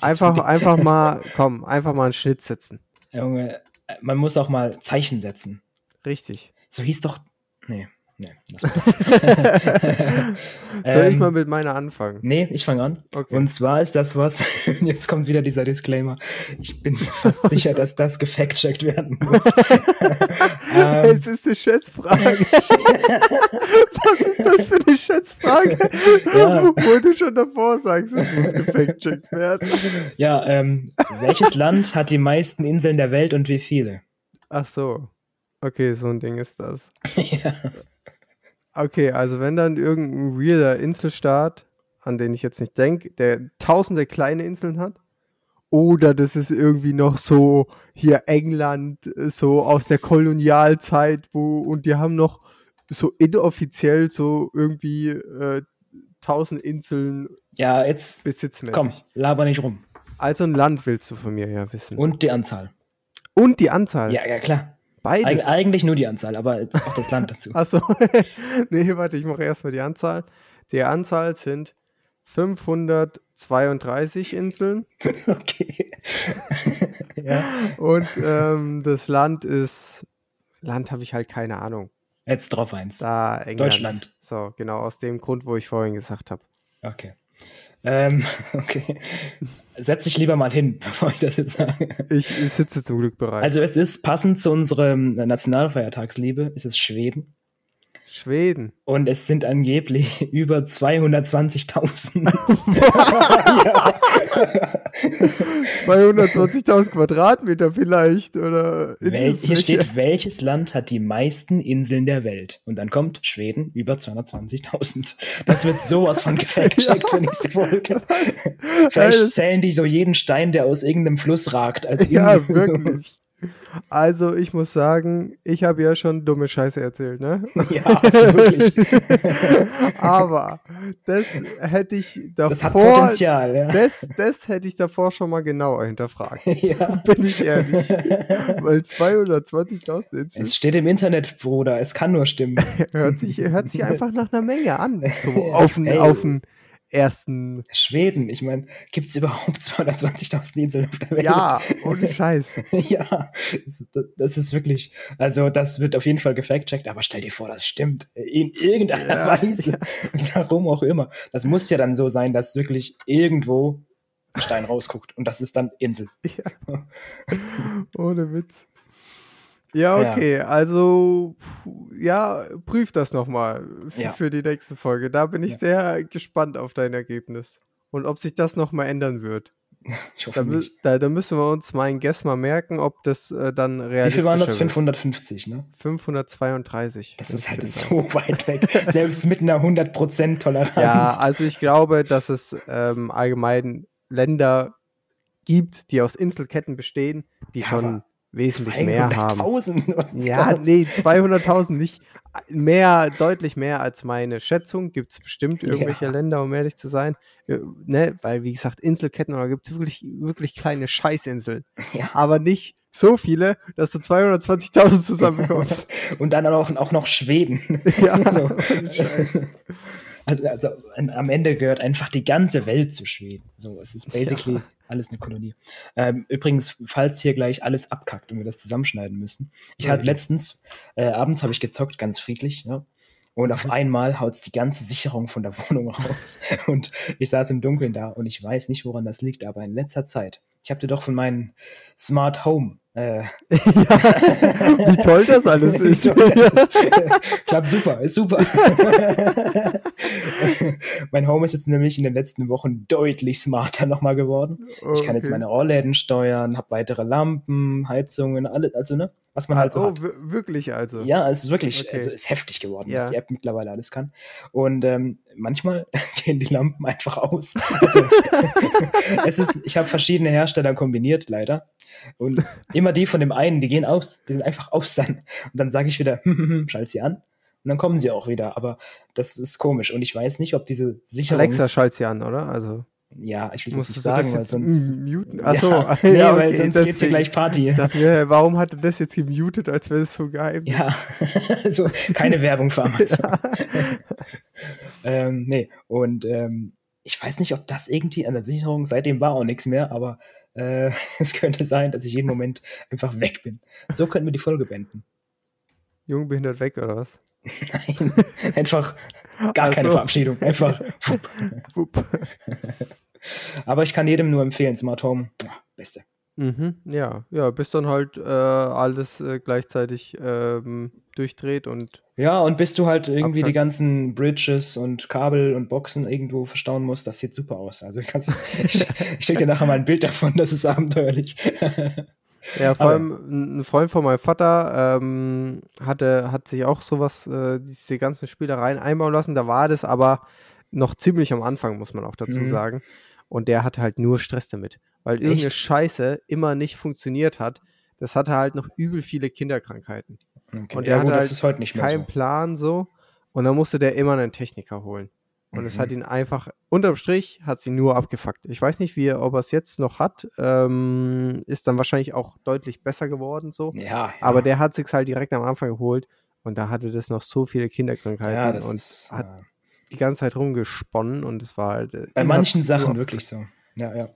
[SPEAKER 2] Einfach, einfach mal, komm, einfach mal einen Schnitt setzen.
[SPEAKER 1] Junge, äh, man muss auch mal Zeichen setzen.
[SPEAKER 2] Richtig.
[SPEAKER 1] So hieß doch. Nee, nee.
[SPEAKER 2] Soll ich
[SPEAKER 1] Ähm,
[SPEAKER 2] mal mit meiner anfangen?
[SPEAKER 1] Nee, ich fange an.
[SPEAKER 2] Okay.
[SPEAKER 1] Und zwar ist das was, jetzt kommt wieder dieser Disclaimer. Ich bin mir fast sicher, dass das gefact-checkt werden muss. ähm,
[SPEAKER 2] es ist eine Schätzfrage. Was ist das für eine Schätzfrage?
[SPEAKER 1] Ja.
[SPEAKER 2] Wo du schon davor sagst, es muss gefact-checkt werden.
[SPEAKER 1] ja, ähm, welches Land hat die meisten Inseln der Welt und wie viele?
[SPEAKER 2] Ach so. Okay, so ein Ding ist das.
[SPEAKER 1] ja.
[SPEAKER 2] Okay, also wenn dann irgendein weirder Inselstaat, an den ich jetzt nicht denke, der tausende kleine Inseln hat, oder das ist irgendwie noch so hier England, so aus der Kolonialzeit, wo, und die haben noch so inoffiziell so irgendwie äh, tausend Inseln
[SPEAKER 1] ja, jetzt
[SPEAKER 2] besitzmäßig.
[SPEAKER 1] komm, laber nicht rum.
[SPEAKER 2] Also ein Land willst du von mir ja wissen. Und,
[SPEAKER 1] Und die Anzahl.
[SPEAKER 2] die Anzahl.
[SPEAKER 1] Ja, ja, klar.
[SPEAKER 2] Beides.
[SPEAKER 1] Eig eigentlich nur die Anzahl, aber jetzt auch das Land dazu.
[SPEAKER 2] Achso. nee, warte, ich mache erstmal die Anzahl. Die Anzahl sind 532 Inseln
[SPEAKER 1] okay. ja.
[SPEAKER 2] und ähm, das Land ist. Land habe ich halt keine Ahnung.
[SPEAKER 1] Jetzt drop eins.
[SPEAKER 2] Da, England.
[SPEAKER 1] Deutschland.
[SPEAKER 2] So, genau aus dem Grund, wo ich vorhin gesagt habe.
[SPEAKER 1] Okay. Ähm, okay. Setz dich lieber mal hin, bevor ich das jetzt sage.
[SPEAKER 2] Ich, ich sitze zum Glück bereit.
[SPEAKER 1] Also es ist passend zu unserem Nationalfeiertagsliebe, es ist Schweden.
[SPEAKER 2] Schweden.
[SPEAKER 1] Und es sind angeblich über 220.000.
[SPEAKER 2] 220.000 Quadratmeter vielleicht, oder?
[SPEAKER 1] Wel hier steht, welches Land hat die meisten Inseln der Welt? Und dann kommt Schweden über 220.000. Das wird sowas von gefact-checkt für nächste Folge. Vielleicht zählen die so jeden Stein, der aus irgendeinem Fluss ragt. Als
[SPEAKER 2] ja, wirklich. Also, ich muss sagen, ich habe ja schon dumme Scheiße erzählt, ne?
[SPEAKER 1] Ja, hast du wirklich.
[SPEAKER 2] Aber das hätte ich davor.
[SPEAKER 1] Das hat Potenzial, ja.
[SPEAKER 2] Das, das hätte ich davor schon mal genauer hinterfragt.
[SPEAKER 1] Ja.
[SPEAKER 2] Bin ich ehrlich. Weil 220.000 Inseln.
[SPEAKER 1] Es steht im Internet, Bruder, es kann nur stimmen.
[SPEAKER 2] hört, sich, hört sich einfach nach einer Menge an. So auf einen ersten.
[SPEAKER 1] Schweden, ich meine, gibt es überhaupt 220.000 Inseln auf der Welt?
[SPEAKER 2] Ja, ohne Scheiß.
[SPEAKER 1] ja, das, ist wirklich, also das wird auf jeden Fall gefact-checkt, aber stell dir vor, das stimmt in irgendeiner ja, Weise, warum auch immer. Das muss ja dann so sein, dass wirklich irgendwo ein Stein rausguckt und das ist dann Insel.
[SPEAKER 2] Ja. ohne Witz. Ja, okay. Ja. Also, ja, prüf das nochmal ja. für die nächste Folge. Da bin ich ja. sehr gespannt auf dein Ergebnis. Und ob sich das nochmal ändern wird.
[SPEAKER 1] Ich hoffe
[SPEAKER 2] da,
[SPEAKER 1] nicht.
[SPEAKER 2] Da, da, müssen wir uns mal ein Guess mal merken, ob das äh, dann realistisch ist.
[SPEAKER 1] Wie viel waren das? 550, ne?
[SPEAKER 2] 532.
[SPEAKER 1] Das ist halt so weit weg. Selbst mit einer 100% Toleranz.
[SPEAKER 2] Ja, also ich glaube, dass es ähm, allgemein Länder gibt, die aus Inselketten bestehen, die schon wesentlich mehr haben.
[SPEAKER 1] Was ist
[SPEAKER 2] ja,
[SPEAKER 1] das?
[SPEAKER 2] nee, 200.000 nicht. Mehr, deutlich mehr als meine Schätzung. Gibt es bestimmt irgendwelche
[SPEAKER 1] Ja.
[SPEAKER 2] Länder, um ehrlich zu sein. Äh, Ne? Weil, wie gesagt, Inselketten, da gibt es wirklich, wirklich kleine Scheißinseln.
[SPEAKER 1] Ja.
[SPEAKER 2] Aber nicht so viele, dass du 220.000 zusammenbekommst.
[SPEAKER 1] Und dann auch, auch noch Schweden.
[SPEAKER 2] ja,
[SPEAKER 1] So.
[SPEAKER 2] ohne Scheiß.
[SPEAKER 1] Also, also am Ende gehört einfach die ganze Welt zu Schweden. So, es ist basically alles eine Kolonie. Ähm, übrigens, falls hier gleich alles abkackt und wir das zusammenschneiden müssen. Ich hatte
[SPEAKER 2] Okay.
[SPEAKER 1] letztens, äh, abends habe ich gezockt, ganz friedlich, ja. Und auf einmal haut die ganze Sicherung von der Wohnung raus. Und ich saß im Dunkeln da und ich weiß nicht, woran das liegt, aber in letzter Zeit, ich habe dir doch von meinem Smart Home äh,
[SPEAKER 2] ja, wie toll das alles ist.
[SPEAKER 1] das ist klappt super, ist super. mein Home ist jetzt nämlich in den letzten Wochen deutlich smarter nochmal geworden. Ich kann jetzt
[SPEAKER 2] Okay.
[SPEAKER 1] meine Rollläden steuern, habe weitere Lampen, Heizungen, alles, also ne, was man halt so
[SPEAKER 2] oh,
[SPEAKER 1] hat.
[SPEAKER 2] wirklich also.
[SPEAKER 1] Ja, es ist wirklich,
[SPEAKER 2] Okay.
[SPEAKER 1] also ist heftig geworden,
[SPEAKER 2] Ja.
[SPEAKER 1] was die App mittlerweile alles kann. Und ähm, manchmal gehen die Lampen einfach aus. Also, es ist, ich habe verschiedene Hersteller kombiniert, leider. Und immer die von dem einen, die gehen aus, die sind einfach aus dann. Und dann sage ich wieder, schalt sie an. Und dann kommen sie auch wieder. Aber das ist komisch. Und ich weiß nicht, ob diese Sicherung.
[SPEAKER 2] Alexa schaltet sie an, oder? Also,
[SPEAKER 1] Ja, ich will es nicht sagen, weil sonst.
[SPEAKER 2] muten? Achso,
[SPEAKER 1] ja,
[SPEAKER 2] ja, ja,
[SPEAKER 1] weil
[SPEAKER 2] okay,
[SPEAKER 1] sonst geht's hier
[SPEAKER 2] deswegen.
[SPEAKER 1] gleich Party.
[SPEAKER 2] Dachte warum hat er das jetzt gemutet, als wäre es so geheim?
[SPEAKER 1] Ja, also keine Werbung für Amazon. ähm, nee, und ähm, ich weiß nicht, ob das irgendwie an der Sicherung, seitdem war auch nichts mehr, aber äh, es könnte sein, dass ich jeden Moment einfach weg bin. So könnten wir die Folge beenden.
[SPEAKER 2] Jung behindert weg, oder was?
[SPEAKER 1] Nein, einfach gar
[SPEAKER 2] Ach
[SPEAKER 1] keine. Verabschiedung, einfach.
[SPEAKER 2] Wupp.
[SPEAKER 1] Aber ich kann jedem nur empfehlen, Smart Home, ja, beste.
[SPEAKER 2] Mhm, ja, ja, bis dann halt äh, alles äh, gleichzeitig ähm, durchdreht und
[SPEAKER 1] Ja, und bis du halt irgendwie die
[SPEAKER 2] Abkackt.
[SPEAKER 1] ganzen Bridges und Kabel und Boxen irgendwo verstauen musst, das sieht super aus. Also ich, ich, ich schicke dir nachher mal ein Bild davon, das ist abenteuerlich.
[SPEAKER 2] Ja, vor
[SPEAKER 1] Aber-
[SPEAKER 2] allem ein Freund von meinem Vater ähm, hatte, hat sich auch sowas, äh, diese ganzen Spielereien einbauen lassen. Da war das aber noch ziemlich am Anfang, muss man auch dazu
[SPEAKER 1] Mhm.
[SPEAKER 2] sagen. Und der hatte halt nur Stress damit. Weil irgendeine
[SPEAKER 1] Echt?
[SPEAKER 2] Scheiße immer nicht funktioniert hat. Das hatte halt noch übel viele Kinderkrankheiten.
[SPEAKER 1] Okay.
[SPEAKER 2] Und
[SPEAKER 1] ja,
[SPEAKER 2] der
[SPEAKER 1] gut,
[SPEAKER 2] hat
[SPEAKER 1] das
[SPEAKER 2] halt
[SPEAKER 1] ist heute nicht mehr
[SPEAKER 2] Kein
[SPEAKER 1] so.
[SPEAKER 2] Plan so. Und dann musste der immer einen Techniker holen. Und es
[SPEAKER 1] Mhm.
[SPEAKER 2] hat ihn einfach, unterm Strich, hat sie nur abgefuckt. Ich weiß nicht, wie er, ob er es jetzt noch hat. Ähm, ist dann wahrscheinlich auch deutlich besser geworden so.
[SPEAKER 1] Ja, ja.
[SPEAKER 2] Aber der hat sich halt direkt am Anfang geholt und da hatte das noch so viele Kinderkrankheiten
[SPEAKER 1] ja, das
[SPEAKER 2] und
[SPEAKER 1] ist
[SPEAKER 2] hat
[SPEAKER 1] äh,
[SPEAKER 2] die ganze Zeit rumgesponnen und es war halt. äh,
[SPEAKER 1] bei manchen Sachen wirklich so. Ja, ja.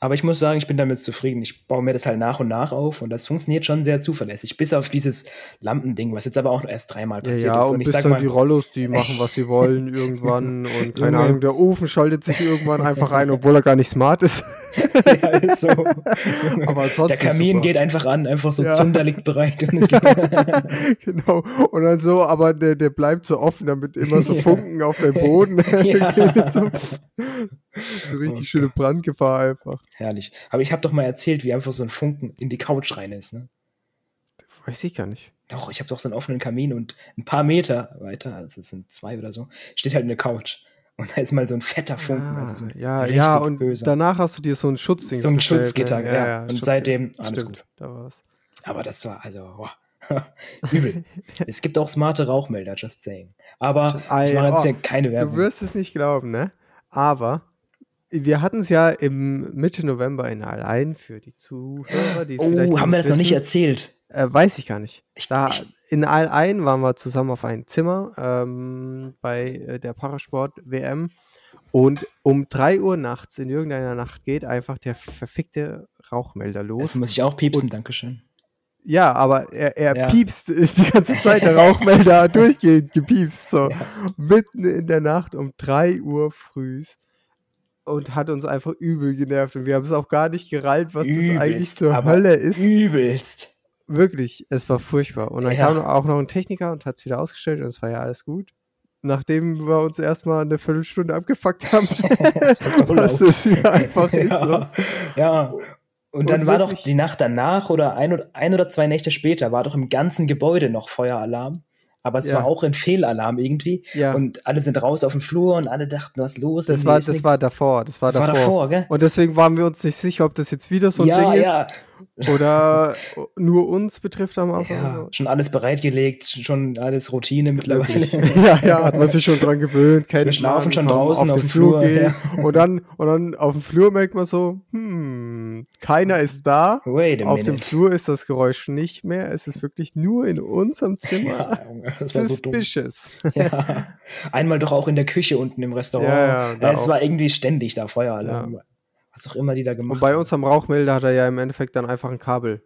[SPEAKER 1] Aber ich muss sagen, ich bin damit zufrieden. Ich baue mir das halt nach und nach auf und das funktioniert schon sehr zuverlässig. Bis auf dieses Lampending, was jetzt aber auch erst dreimal passiert
[SPEAKER 2] ja, ja,
[SPEAKER 1] ist.
[SPEAKER 2] Und,
[SPEAKER 1] Und ich
[SPEAKER 2] bis
[SPEAKER 1] sag
[SPEAKER 2] dann
[SPEAKER 1] mal,
[SPEAKER 2] die Rollos, die machen, was sie wollen irgendwann und keine. Ahnung, der Ofen schaltet sich irgendwann einfach ein, obwohl er gar nicht smart ist.
[SPEAKER 1] ja, ist so.
[SPEAKER 2] Aber
[SPEAKER 1] Der Kamin geht einfach an, einfach so
[SPEAKER 2] Ja.
[SPEAKER 1] Zunder liegt bereit. Und
[SPEAKER 2] genau. Und dann so, aber der, der bleibt so offen, damit immer so. Funken auf dem Boden. So, so richtig
[SPEAKER 1] Oh
[SPEAKER 2] schöne Brandgefahr einfach.
[SPEAKER 1] herrlich. Aber ich habe doch mal erzählt, wie einfach so ein Funken in die Couch rein ist. Ne?
[SPEAKER 2] Weiß ich gar nicht.
[SPEAKER 1] Doch, ich habe doch so einen offenen Kamin und ein paar Meter weiter, also es sind zwei oder so, steht halt eine Couch. Und da ist mal so ein fetter Funken.
[SPEAKER 2] Ah,
[SPEAKER 1] also so
[SPEAKER 2] ja, ja, und
[SPEAKER 1] böser.
[SPEAKER 2] danach hast du dir so ein Schutzding
[SPEAKER 1] So ein
[SPEAKER 2] bestellt,
[SPEAKER 1] Schutzgitter,
[SPEAKER 2] ne?
[SPEAKER 1] ja. Und seitdem alles
[SPEAKER 2] Stimmt,
[SPEAKER 1] gut.
[SPEAKER 2] Da war's.
[SPEAKER 1] Aber das war also boah, übel. es gibt auch smarte Rauchmelder, just saying. Aber ich mache jetzt
[SPEAKER 2] oh,
[SPEAKER 1] hier keine
[SPEAKER 2] Du
[SPEAKER 1] Werbung.
[SPEAKER 2] wirst es nicht glauben, ne? Aber wir hatten es ja im Mitte November in Allein für die Zuhörer, die vielleicht
[SPEAKER 1] Oh, haben wir das noch nicht
[SPEAKER 2] wissen.
[SPEAKER 1] erzählt?
[SPEAKER 2] Äh, weiß ich gar nicht.
[SPEAKER 1] Ich-
[SPEAKER 2] Da, in All-Ein waren wir zusammen auf ein Zimmer ähm, bei äh, der Parasport-WM. Und um 3 Uhr nachts, in irgendeiner Nacht, geht einfach der verfickte Rauchmelder los.
[SPEAKER 1] Das muss ich auch piepsen,
[SPEAKER 2] Und-
[SPEAKER 1] Dankeschön.
[SPEAKER 2] ja, aber er, er
[SPEAKER 1] Ja.
[SPEAKER 2] piepst die ganze Zeit, der Rauchmelder durchgehend gepiepst. So.
[SPEAKER 1] Ja.
[SPEAKER 2] Mitten in der Nacht um 3 Uhr früh. Und hat uns einfach übel genervt. Und wir haben es auch gar nicht gerallt, was das eigentlich
[SPEAKER 1] Übelst,
[SPEAKER 2] zur Hölle ist.
[SPEAKER 1] Übelst.
[SPEAKER 2] Wirklich, es war furchtbar. Und dann
[SPEAKER 1] Ja.
[SPEAKER 2] kam auch noch ein Techniker und hat es wieder ausgestellt und es war ja alles gut. Nachdem wir uns erstmal eine Viertelstunde abgefuckt haben,
[SPEAKER 1] Das war so
[SPEAKER 2] was es hier einfach ist. So.
[SPEAKER 1] Ja, ja. Und dann
[SPEAKER 2] Und
[SPEAKER 1] war doch
[SPEAKER 2] wirklich-
[SPEAKER 1] die Nacht danach oder ein, oder ein oder zwei Nächte später war doch im ganzen Gebäude noch Feueralarm. Aber es
[SPEAKER 2] Ja.
[SPEAKER 1] war auch ein Fehlalarm irgendwie.
[SPEAKER 2] Ja.
[SPEAKER 1] Und alle sind raus auf den Flur und alle dachten, was los?
[SPEAKER 2] Das war,
[SPEAKER 1] ist
[SPEAKER 2] das
[SPEAKER 1] nix.
[SPEAKER 2] war davor. Das war
[SPEAKER 1] das war
[SPEAKER 2] davor.
[SPEAKER 1] davor, gell?
[SPEAKER 2] Und deswegen waren wir uns nicht sicher, ob das jetzt wieder so ein
[SPEAKER 1] ja,
[SPEAKER 2] Ding
[SPEAKER 1] ja,
[SPEAKER 2] ist oder nur uns betrifft am Anfang.
[SPEAKER 1] ja.
[SPEAKER 2] so.
[SPEAKER 1] Schon alles bereitgelegt, schon alles Routine mittlerweile.
[SPEAKER 2] ja, ja, hat man sich schon dran gewöhnt.
[SPEAKER 1] Wir schlafen schon draußen auf
[SPEAKER 2] den
[SPEAKER 1] dem Flur,
[SPEAKER 2] gehen. Und, dann, und dann auf dem Flur merkt man so, hm, keiner ist da.
[SPEAKER 1] Wait a
[SPEAKER 2] Auf dem
[SPEAKER 1] minute.
[SPEAKER 2] Flur ist das Geräusch nicht mehr. Es ist wirklich nur in unserem Zimmer.
[SPEAKER 1] Ja, das war so dumm.
[SPEAKER 2] Suspicious.
[SPEAKER 1] Ja. Einmal doch auch in der Küche unten im Restaurant.
[SPEAKER 2] Ja, ja, da
[SPEAKER 1] es
[SPEAKER 2] auch.
[SPEAKER 1] war irgendwie ständig da Feueralarm. Was auch immer die da gemacht
[SPEAKER 2] Und bei
[SPEAKER 1] haben.
[SPEAKER 2] unserem Rauchmelder hat er ja im Endeffekt dann einfach ein Kabel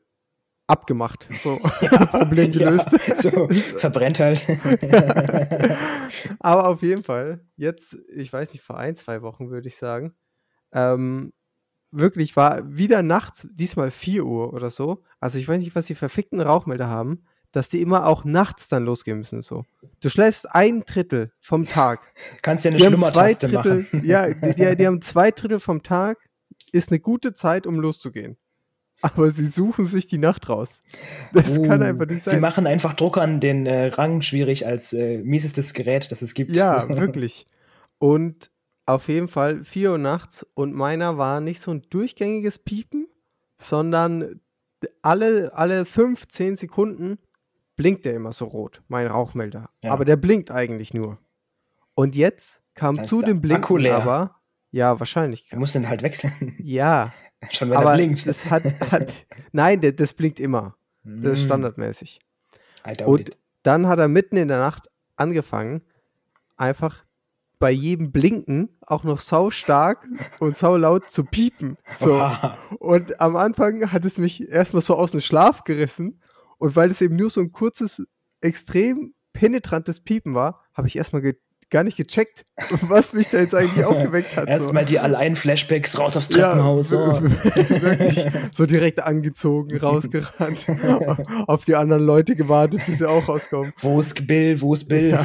[SPEAKER 2] abgemacht. So, Problem gelöst.
[SPEAKER 1] Ja, so, verbrennt halt.
[SPEAKER 2] Aber auf jeden Fall, jetzt, ich weiß nicht, vor ein, zwei Wochen würde ich sagen, ähm, wirklich war wieder nachts, diesmal 4 Uhr oder so. Also ich weiß nicht, was die verfickten Rauchmelder haben, dass die immer auch nachts dann losgehen müssen. So. Du schläfst ein Drittel vom Tag.
[SPEAKER 1] Kannst ja eine Schlummertaste machen.
[SPEAKER 2] ja, die, die, die haben zwei Drittel vom Tag, ist eine gute Zeit, um loszugehen. Aber sie suchen sich die Nacht raus. Das kann
[SPEAKER 1] Uh,
[SPEAKER 2] einfach nicht
[SPEAKER 1] Sie
[SPEAKER 2] sein.
[SPEAKER 1] machen einfach Druckern den äh, Rang schwierig als äh, miesestes Gerät, das es gibt.
[SPEAKER 2] Ja, wirklich. Und auf jeden Fall 4 Uhr nachts und meiner war nicht so ein durchgängiges Piepen, sondern alle, alle 5, 10 Sekunden blinkt der immer so rot, mein Rauchmelder.
[SPEAKER 1] Ja.
[SPEAKER 2] Aber der blinkt eigentlich nur. Und jetzt kam zu dem Blinken
[SPEAKER 1] leer.
[SPEAKER 2] aber, ja, wahrscheinlich.
[SPEAKER 1] Du musst den halt wechseln.
[SPEAKER 2] Ja,
[SPEAKER 1] Schon wenn
[SPEAKER 2] aber
[SPEAKER 1] er blinkt.
[SPEAKER 2] das hat, hat nein, der, das blinkt immer. Das ist
[SPEAKER 1] Mm,
[SPEAKER 2] standardmäßig. Und
[SPEAKER 1] it.
[SPEAKER 2] dann hat er mitten in der Nacht angefangen, einfach bei jedem Blinken auch noch sau stark und sau laut zu piepen. So. Und am Anfang hat es mich erstmal so aus dem Schlaf gerissen. Und weil es eben nur so ein kurzes, extrem penetrantes Piepen war, habe ich erstmal ge gar nicht gecheckt, was mich da jetzt eigentlich aufgeweckt hat. so.
[SPEAKER 1] Erstmal die Allein-Flashbacks raus aufs
[SPEAKER 2] Ja,
[SPEAKER 1] Treppenhaus. oh.
[SPEAKER 2] wirklich so direkt angezogen, rausgerannt, auf die anderen Leute gewartet, bis sie auch rauskommen.
[SPEAKER 1] Wo ist Bill? Wo ist Bill?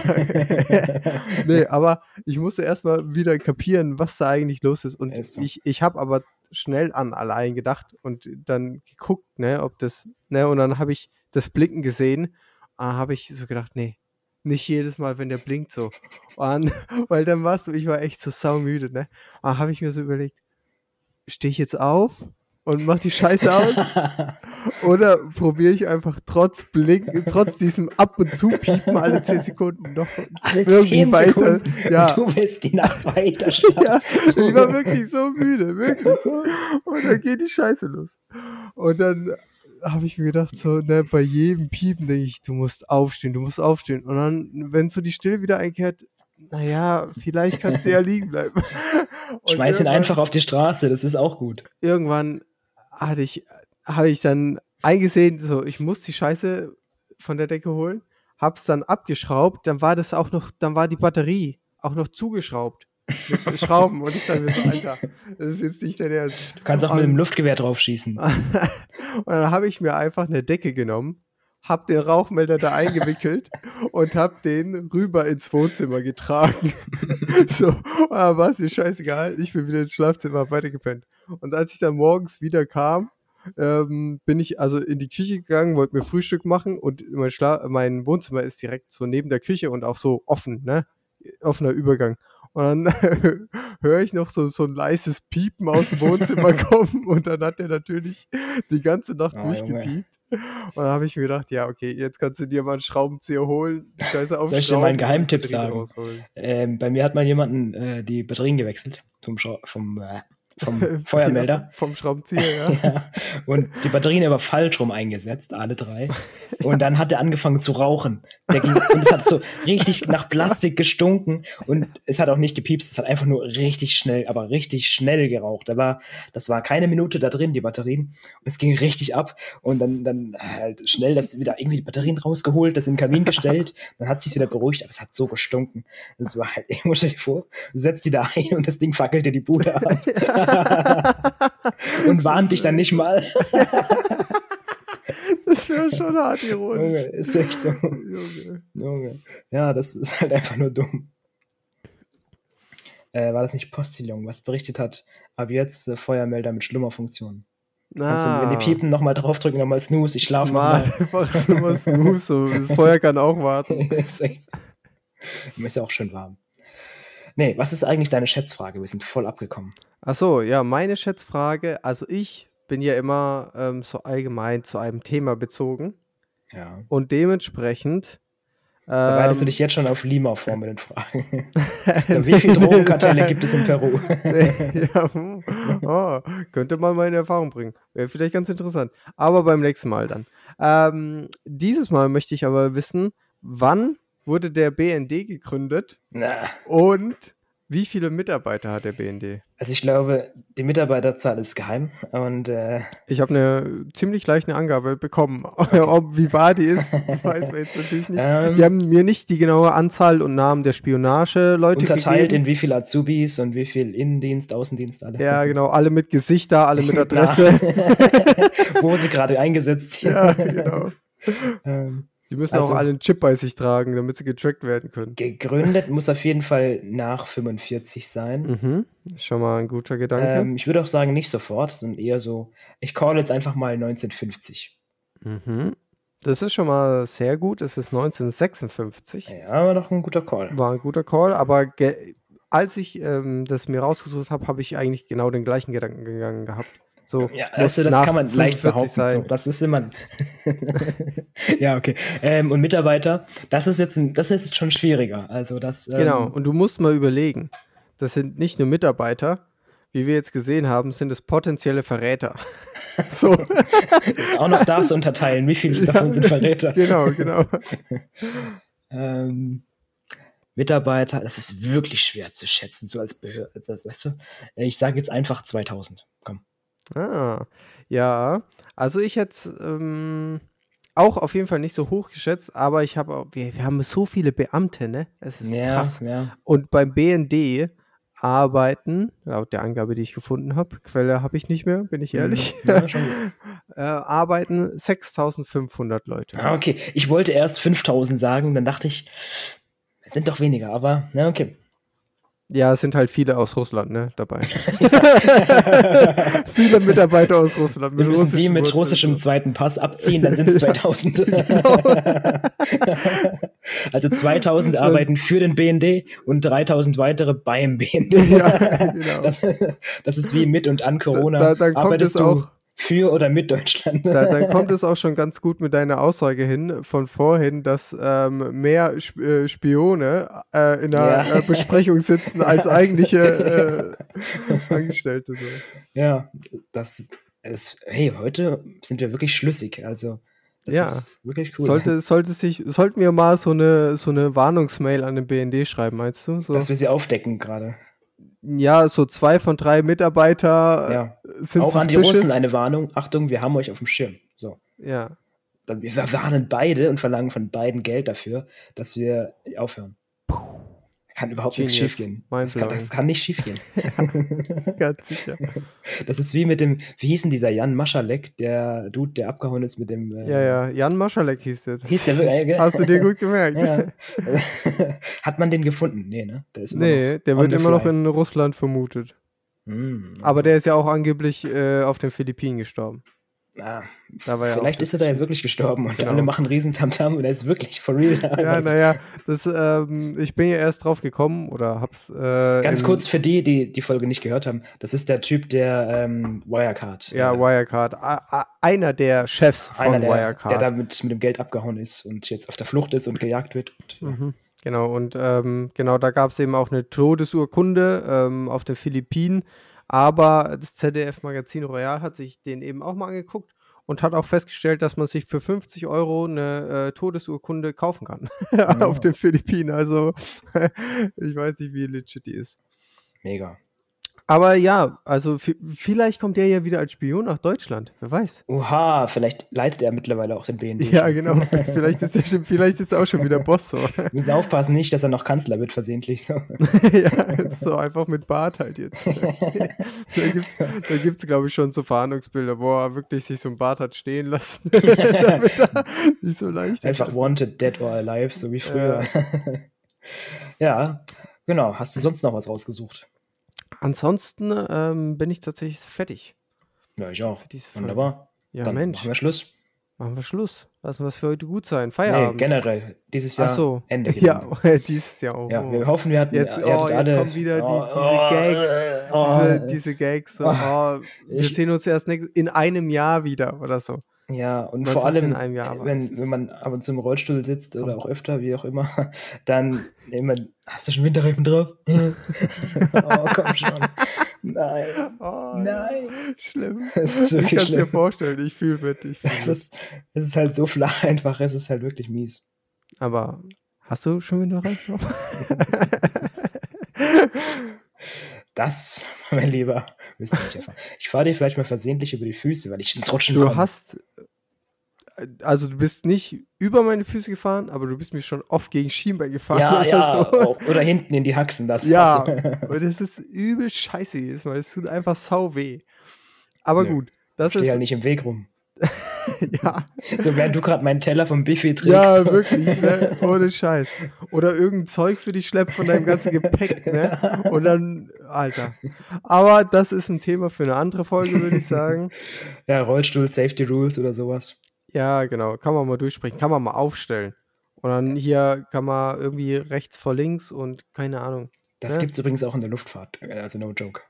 [SPEAKER 2] nee, aber ich musste erstmal wieder kapieren, was da eigentlich los ist. Und
[SPEAKER 1] Ist so.
[SPEAKER 2] ich, ich habe aber schnell an allein gedacht und dann geguckt, ne, ob das, ne, und dann habe ich das Blinken gesehen, ah, habe ich so gedacht, nee, nicht jedes Mal, wenn der blinkt so. Und, weil dann warst du, ich war echt so saumüde, ne? Ah, habe ich mir so überlegt, stehe ich jetzt auf und mach die Scheiße aus? Oder probiere ich einfach trotz Blink, trotz diesem Ab- und Zu-Piepen alle 10 Sekunden noch
[SPEAKER 1] Alle
[SPEAKER 2] irgendwie
[SPEAKER 1] zehn
[SPEAKER 2] weiter.
[SPEAKER 1] Sekunden.
[SPEAKER 2] Ja.
[SPEAKER 1] Du willst die Nacht weiter schlafen.
[SPEAKER 2] ja, ich war wirklich so müde, wirklich. Und dann geht die Scheiße los. Und dann habe ich mir gedacht, so, ne, bei jedem Piepen denke ich, du musst aufstehen, du musst aufstehen. Und dann, wenn so die Stille wieder einkehrt, naja, vielleicht kannst du ja liegen bleiben. Und
[SPEAKER 1] Schmeiß ihn einfach auf die Straße, das ist auch gut.
[SPEAKER 2] Irgendwann hatte ich, habe ich dann eingesehen, so, ich muss die Scheiße von der Decke holen, hab's dann abgeschraubt, dann war das auch noch, dann war die Batterie auch noch zugeschraubt. Mit Schrauben und ich mir so, Alter, das ist jetzt nicht dein Ernst.
[SPEAKER 1] Du kannst auch mit
[SPEAKER 2] Und-
[SPEAKER 1] dem Luftgewehr drauf schießen.
[SPEAKER 2] Und dann habe ich mir einfach eine Decke genommen, habe den Rauchmelder da eingewickelt und habe den rüber ins Wohnzimmer getragen. so, und dann war es mir scheißegal. Ich bin wieder ins Schlafzimmer, hab weitergepennt. Und als ich dann morgens wieder kam, ähm, bin ich also in die Küche gegangen, wollte mir Frühstück machen und mein, Schla mein Wohnzimmer ist direkt so neben der Küche und auch so offen, ne? Offener Übergang. Und dann höre ich noch so, so ein leises Piepen aus dem Wohnzimmer kommen und dann hat er natürlich die ganze Nacht
[SPEAKER 1] Ah,
[SPEAKER 2] durchgepiept. Und dann habe ich mir gedacht, ja, okay, jetzt kannst du dir mal einen Schraubenzieher holen, Scheiße aufschrauben.
[SPEAKER 1] Soll ich dir mal einen Geheimtipp sagen? Ähm, bei mir hat mal jemanden äh, die Batterien gewechselt vom, Schra vom, äh, vom Feuermelder.
[SPEAKER 2] Vom Schraubenzieher, ja.
[SPEAKER 1] Ja, und die Batterien aber falsch rum eingesetzt, alle drei. Und dann hat er angefangen zu rauchen. Der ging, und es hat so richtig nach Plastik gestunken und es hat auch nicht gepiepst, es hat einfach nur richtig schnell, aber richtig schnell geraucht. Da war, das war keine Minute da drin, die Batterien. Und es ging richtig ab und dann, dann halt schnell das wieder irgendwie die Batterien rausgeholt, das in den Kamin gestellt. Dann hat sich wieder beruhigt, aber es hat so gestunken. Das war halt, ich muss dir vor, du setzt die da ein und das Ding fackelt dir die Bude ab. und warnt dich dann nicht mal.
[SPEAKER 2] Das wäre schon hart ironisch.
[SPEAKER 1] Junge, ist echt so.
[SPEAKER 2] Junge.
[SPEAKER 1] Junge. Ja, das ist halt einfach nur dumm. Äh, war das nicht Postillon, was berichtet hat, ab jetzt äh, Feuermelder mit Schlummerfunktion. Kannst du, wenn die piepen, nochmal draufdrücken, nochmal Snooze, ich schlafe
[SPEAKER 2] Ah.
[SPEAKER 1] Nochmal.
[SPEAKER 2] einfach was Snooze, so. Das Feuer kann auch warten.
[SPEAKER 1] ist echt so. Ist ja auch schön warm. Nee, was ist eigentlich deine Schätzfrage? Wir sind voll abgekommen.
[SPEAKER 2] Achso, ja, meine Schätzfrage, also ich bin ja immer ähm, so allgemein zu einem Thema bezogen
[SPEAKER 1] Ja.
[SPEAKER 2] und dementsprechend
[SPEAKER 1] Bereitest du
[SPEAKER 2] ähm,
[SPEAKER 1] dich jetzt schon auf Lima vor mit den Fragen? so, wie viele Drogenkartelle gibt es in Peru?
[SPEAKER 2] Ja, hm, oh, könnte man mal in Erfahrung bringen. Wäre vielleicht ganz interessant. Aber beim nächsten Mal dann. Ähm, dieses Mal möchte ich aber wissen, wann wurde der BND gegründet
[SPEAKER 1] Na,
[SPEAKER 2] und wie viele Mitarbeiter hat der BND?
[SPEAKER 1] also ich glaube, die Mitarbeiterzahl ist geheim und äh,
[SPEAKER 2] Ich habe eine ziemlich leichte Angabe bekommen. Ob, wie wahr die ist, weiß man jetzt natürlich nicht.
[SPEAKER 1] Ähm.
[SPEAKER 2] die haben mir nicht die genaue Anzahl und Namen der Spionage-Leute
[SPEAKER 1] unterteilt
[SPEAKER 2] gegeben.
[SPEAKER 1] in wie viele Azubis und wie viel Innendienst, Außendienst, alle.
[SPEAKER 2] Ja, genau, alle mit Gesichter, alle mit. Adresse.
[SPEAKER 1] Wo sie gerade eingesetzt
[SPEAKER 2] ja, genau.
[SPEAKER 1] ähm,
[SPEAKER 2] Die müssen
[SPEAKER 1] Also-
[SPEAKER 2] auch alle einen Chip bei sich tragen, damit sie getrackt werden können.
[SPEAKER 1] Gegründet muss auf jeden Fall nach 45 sein.
[SPEAKER 2] Mhm. Schon mal ein guter Gedanke.
[SPEAKER 1] Ähm, ich würde auch sagen, nicht sofort, sondern eher so, ich call jetzt einfach mal 1950.
[SPEAKER 2] Mhm. Das ist schon mal sehr gut. Es ist 1956.
[SPEAKER 1] Ja, aber doch ein guter Call.
[SPEAKER 2] War ein guter Call, aber als ich ähm, das mir rausgesucht habe, habe ich eigentlich genau den gleichen Gedanken gegangen gehabt. So,
[SPEAKER 1] Ja, also das kann man leicht
[SPEAKER 2] 45
[SPEAKER 1] behaupten. So, das ist immer. ja, okay. Ähm, und Mitarbeiter, das ist jetzt ein, das ist jetzt schon schwieriger. Also das. Ähm,
[SPEAKER 2] Genau, und du musst mal überlegen, das sind nicht nur Mitarbeiter, wie wir jetzt gesehen haben, sind es potenzielle Verräter. so,
[SPEAKER 1] Auch noch das unterteilen. Wie viele davon sind Verräter?
[SPEAKER 2] genau, genau.
[SPEAKER 1] Ähm, Mitarbeiter, das ist wirklich schwer zu schätzen, so als Behörde. Weißt du? Ich sage jetzt einfach 2000. Komm.
[SPEAKER 2] Ah, ja, also ich hätte ähm, auch auf jeden Fall nicht so hoch geschätzt, aber ich habe wir, wir haben so viele Beamte, ne? Es ist
[SPEAKER 1] Ja,
[SPEAKER 2] krass.
[SPEAKER 1] ja.
[SPEAKER 2] Und beim BND arbeiten, laut der Angabe, die ich gefunden habe, Quelle habe ich nicht mehr, bin ich ehrlich,
[SPEAKER 1] Mhm. Ja, schon gut.
[SPEAKER 2] äh, arbeiten 6500 Leute.
[SPEAKER 1] Ah, okay. Ich wollte erst 5000 sagen, dann dachte ich, es sind doch weniger, aber na, okay.
[SPEAKER 2] Ja, es sind halt viele aus Russland, ne, dabei. viele Mitarbeiter aus Russland.
[SPEAKER 1] Wir müssen die mit russischem zweiten Pass abziehen, dann sind es 2000. also 2000 arbeiten für den BND und 3000 weitere beim BND.
[SPEAKER 2] Ja, genau.
[SPEAKER 1] Das, das ist wie mit und an Corona.
[SPEAKER 2] Da- dann kommt
[SPEAKER 1] Arbeitest
[SPEAKER 2] es
[SPEAKER 1] du
[SPEAKER 2] auch-
[SPEAKER 1] für oder mit Deutschland?
[SPEAKER 2] Da, dann kommt es auch schon ganz gut mit deiner Aussage hin von vorhin, dass ähm, mehr äh, Spione äh, in einer
[SPEAKER 1] Ja.
[SPEAKER 2] äh, Besprechung sitzen als eigentliche äh, Angestellte. So.
[SPEAKER 1] Ja, das ist, hey, heute sind wir wirklich schlüssig. Also Das
[SPEAKER 2] Ja.
[SPEAKER 1] ist wirklich cool.
[SPEAKER 2] Sollte, sollte sich, sollten wir mal so eine, so eine Warnungsmail an den BND schreiben, meinst du? So,
[SPEAKER 1] Dass wir sie aufdecken gerade.
[SPEAKER 2] Ja, so zwei von drei Mitarbeiter
[SPEAKER 1] Ja.
[SPEAKER 2] sind
[SPEAKER 1] Auch an die. Russen eine Warnung. Achtung, wir haben euch auf dem Schirm. So.
[SPEAKER 2] Ja.
[SPEAKER 1] Dann, wir warnen beide und verlangen von beiden Geld dafür, dass wir aufhören. Kann überhaupt nichts
[SPEAKER 2] Genius.
[SPEAKER 1] schiefgehen.
[SPEAKER 2] Mein
[SPEAKER 1] Das kann, das kann nicht schiefgehen.
[SPEAKER 2] Ganz sicher.
[SPEAKER 1] Das ist wie mit dem, wie hieß denn dieser Jan Maschalek, der Dude, der abgehauen ist mit dem. äh,
[SPEAKER 2] Ja, ja. Jan Maschalek hieß der.
[SPEAKER 1] Hieß der wirklich? äh?
[SPEAKER 2] Hast du dir gut gemerkt?
[SPEAKER 1] ja. Hat man den gefunden? Nee, ne? Der ist immer
[SPEAKER 2] Nee, der wird immer noch in Russland vermutet.
[SPEAKER 1] Hm.
[SPEAKER 2] Aber der ist ja auch angeblich äh, auf den Philippinen gestorben.
[SPEAKER 1] Ah,
[SPEAKER 2] ja
[SPEAKER 1] vielleicht ist er da ja wirklich gestorben und
[SPEAKER 2] Genau.
[SPEAKER 1] alle machen riesen Tamtam und er ist wirklich for real.
[SPEAKER 2] Ja, naja, das, ähm, ich bin ja erst drauf gekommen oder hab's. Äh,
[SPEAKER 1] Ganz kurz für die, die die Folge nicht gehört haben, das ist der Typ, der ähm, Wirecard.
[SPEAKER 2] Ja,
[SPEAKER 1] äh,
[SPEAKER 2] Wirecard. A- einer der Chefs von
[SPEAKER 1] einer, der,
[SPEAKER 2] Wirecard.
[SPEAKER 1] der da mit, dem Geld abgehauen ist und jetzt auf der Flucht ist und gejagt wird. Und.
[SPEAKER 2] Mhm. Genau, und ähm, genau, da gab es eben auch eine Todesurkunde ähm, auf den Philippinen. Aber das ZDF-Magazin Royal hat sich den eben auch mal angeguckt und hat auch festgestellt, dass man sich für 50 Euro eine äh, Todesurkunde kaufen kann auf den Philippinen. Also ich weiß nicht, wie legit die ist.
[SPEAKER 1] Mega.
[SPEAKER 2] Aber ja, also vi- vielleicht kommt der ja wieder als Spion nach Deutschland. Wer weiß.
[SPEAKER 1] Oha, vielleicht leitet er mittlerweile auch den BND.
[SPEAKER 2] Ja, genau. vielleicht, ist er schon, vielleicht ist er auch schon wieder Boss so.
[SPEAKER 1] Wir müssen aufpassen, nicht, dass er noch Kanzler wird versehentlich. So.
[SPEAKER 2] ja, so einfach mit Bart halt jetzt. da gibt's, da gibt's glaube ich, schon so Fahndungsbilder, wo er wirklich sich so ein Bart hat stehen lassen. damit er nicht so leicht
[SPEAKER 1] Einfach wanted, dead or alive, so wie früher. ja, genau. Hast du sonst noch was rausgesucht?
[SPEAKER 2] Ansonsten ähm, bin ich tatsächlich fertig.
[SPEAKER 1] Ja, ich auch. Wunderbar.
[SPEAKER 2] Ja,
[SPEAKER 1] Dann
[SPEAKER 2] Mensch,
[SPEAKER 1] machen wir Schluss.
[SPEAKER 2] machen wir Schluss. Lassen wir es für heute gut sein.
[SPEAKER 1] Nee,
[SPEAKER 2] Feierabend.
[SPEAKER 1] generell. Dieses Jahr
[SPEAKER 2] Ach so.
[SPEAKER 1] Ende.
[SPEAKER 2] Ja,
[SPEAKER 1] Gelände.
[SPEAKER 2] dieses Jahr auch.
[SPEAKER 1] Ja, wir hoffen, wir hatten
[SPEAKER 2] Jetzt- oh, jetzt
[SPEAKER 1] alle,
[SPEAKER 2] kommen wieder die-
[SPEAKER 1] Oh,
[SPEAKER 2] diese
[SPEAKER 1] oh,
[SPEAKER 2] Gags.
[SPEAKER 1] oh,
[SPEAKER 2] diese, diese Gags, so,
[SPEAKER 1] Oh.
[SPEAKER 2] oh, wir
[SPEAKER 1] Ich-
[SPEAKER 2] sehen uns erst in einem Jahr wieder oder so.
[SPEAKER 1] Ja, und vor allem,
[SPEAKER 2] in einem Jahr, aber
[SPEAKER 1] wenn, wenn man ab und zu im Rollstuhl sitzt oder auch öfter, wie auch immer, dann immer, hast du schon Winterreifen drauf? oh, komm schon. Nein.
[SPEAKER 2] Oh,
[SPEAKER 1] Nein.
[SPEAKER 2] Schlimm.
[SPEAKER 1] Es ist
[SPEAKER 2] Ich
[SPEAKER 1] wirklich
[SPEAKER 2] kann es mir vorstellen, ich fühle mit. Ich fühl
[SPEAKER 1] Es ist, es ist halt so flach einfach, es ist halt wirklich mies.
[SPEAKER 2] Aber hast du schon wieder rein drauf?
[SPEAKER 1] Das, mein Lieber, müsst ihr nicht erfahren. Ich fahre dir vielleicht mal versehentlich über die Füße, weil ich ins Rutschen
[SPEAKER 2] Du
[SPEAKER 1] komme.
[SPEAKER 2] hast. Also du bist nicht über meine Füße gefahren, aber du bist mir schon oft gegen Schienbein gefahren.
[SPEAKER 1] ja,
[SPEAKER 2] oder
[SPEAKER 1] ja,
[SPEAKER 2] so.
[SPEAKER 1] auch- oder hinten in die Haxen, das.
[SPEAKER 2] Ja, und das ist übel scheiße jedes Mal. Es tut einfach sau weh. Aber
[SPEAKER 1] Nö.
[SPEAKER 2] gut, das
[SPEAKER 1] Steh
[SPEAKER 2] ist.
[SPEAKER 1] halt nicht im Weg rum.
[SPEAKER 2] ja,
[SPEAKER 1] So, während du gerade meinen Teller vom Buffet trägst.
[SPEAKER 2] ja, wirklich, ne? Ohne Scheiß. Oder irgendein Zeug für dich schleppt von deinem ganzen Gepäck, ne? Und dann, Alter. Aber das ist ein Thema für eine andere Folge, würde ich sagen.
[SPEAKER 1] Ja, Rollstuhl, Safety Rules oder sowas.
[SPEAKER 2] Ja, genau. Kann man mal durchsprechen. Kann man mal aufstellen. Und dann hier kann man irgendwie rechts vor links und keine Ahnung.
[SPEAKER 1] Das
[SPEAKER 2] Ja.
[SPEAKER 1] gibt's übrigens auch in der Luftfahrt, also no joke.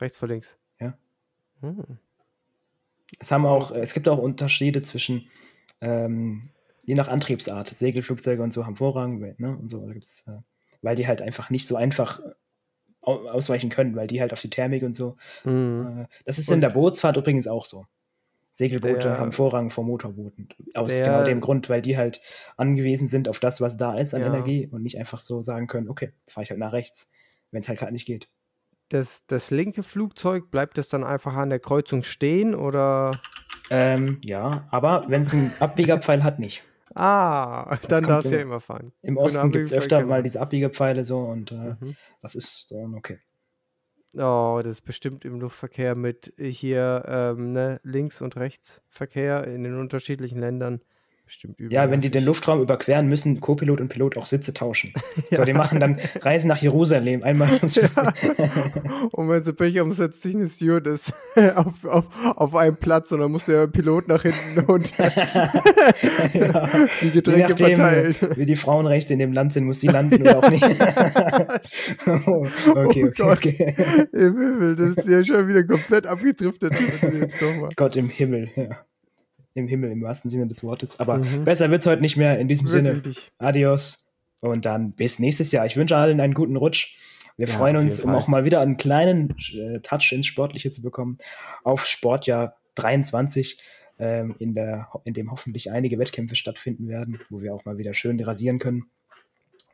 [SPEAKER 2] Rechts vor links.
[SPEAKER 1] Ja.
[SPEAKER 2] Hm.
[SPEAKER 1] Es haben auch, es gibt auch Unterschiede zwischen, ähm, je nach Antriebsart, Segelflugzeuge und so haben Vorrang, ne, und so, äh, weil die halt einfach nicht so einfach au- ausweichen können, weil die halt auf die Thermik und so.
[SPEAKER 2] Mhm.
[SPEAKER 1] Äh, das ist
[SPEAKER 2] Und-
[SPEAKER 1] in der Bootsfahrt übrigens auch so. Segelboote
[SPEAKER 2] Der-
[SPEAKER 1] haben Vorrang vor Motorbooten. Aus
[SPEAKER 2] Der-
[SPEAKER 1] genau dem Grund, weil die halt angewiesen sind auf das, was da ist an
[SPEAKER 2] Ja.
[SPEAKER 1] Energie und nicht einfach so sagen können, okay, fahre ich halt nach rechts, wenn es halt gerade nicht geht.
[SPEAKER 2] Das, das linke Flugzeug, bleibt das dann einfach an der Kreuzung stehen oder.
[SPEAKER 1] Ähm, ja, aber wenn es einen Abbiegerpfeil hat, nicht.
[SPEAKER 2] Ah, dann
[SPEAKER 1] kommt
[SPEAKER 2] darfst du ja
[SPEAKER 1] immer.
[SPEAKER 2] fahren.
[SPEAKER 1] Im Osten gibt es öfter
[SPEAKER 2] genau.
[SPEAKER 1] mal diese Abbiegerpfeile so und äh,
[SPEAKER 2] Mhm.
[SPEAKER 1] das ist dann okay.
[SPEAKER 2] Oh, das ist bestimmt im Luftverkehr mit hier ähm, ne, Links- und Rechtsverkehr in den unterschiedlichen Ländern bestimmt übel.
[SPEAKER 1] Ja, wenn die den. Luftraum überqueren, müssen Co-Pilot und Pilot auch Sitze tauschen. So, die machen dann Reisen nach Jerusalem einmal.
[SPEAKER 2] Und wenn sie Pech haben, setzt sich eine Stewardess auf, auf, auf einen Platz und dann muss der Pilot nach hinten und
[SPEAKER 1] ja.
[SPEAKER 2] die Getränke
[SPEAKER 1] nachdem,
[SPEAKER 2] verteilen.
[SPEAKER 1] wie die Frauenrechte in dem Land sind, muss sie landen oder auch nicht. oh, okay,
[SPEAKER 2] oh
[SPEAKER 1] okay,
[SPEAKER 2] Gott,
[SPEAKER 1] okay.
[SPEAKER 2] im Himmel, das ist ja schon wieder komplett abgedriftet.
[SPEAKER 1] Gott im Himmel, ja. Im Himmel, im wahrsten Sinne des Wortes. Aber
[SPEAKER 2] Mhm.
[SPEAKER 1] besser wird's heute nicht mehr. In diesem Sinne,
[SPEAKER 2] Wirklich nicht.
[SPEAKER 1] adios. Und dann bis nächstes Jahr. Ich wünsche allen einen guten Rutsch. Wir
[SPEAKER 2] Ja,
[SPEAKER 1] freuen uns, um auch mal wieder einen kleinen äh, Touch ins Sportliche zu bekommen, auf Sportjahr 23. ähm, in, der, in dem hoffentlich einige Wettkämpfe stattfinden werden, wo wir auch mal wieder schön rasieren können.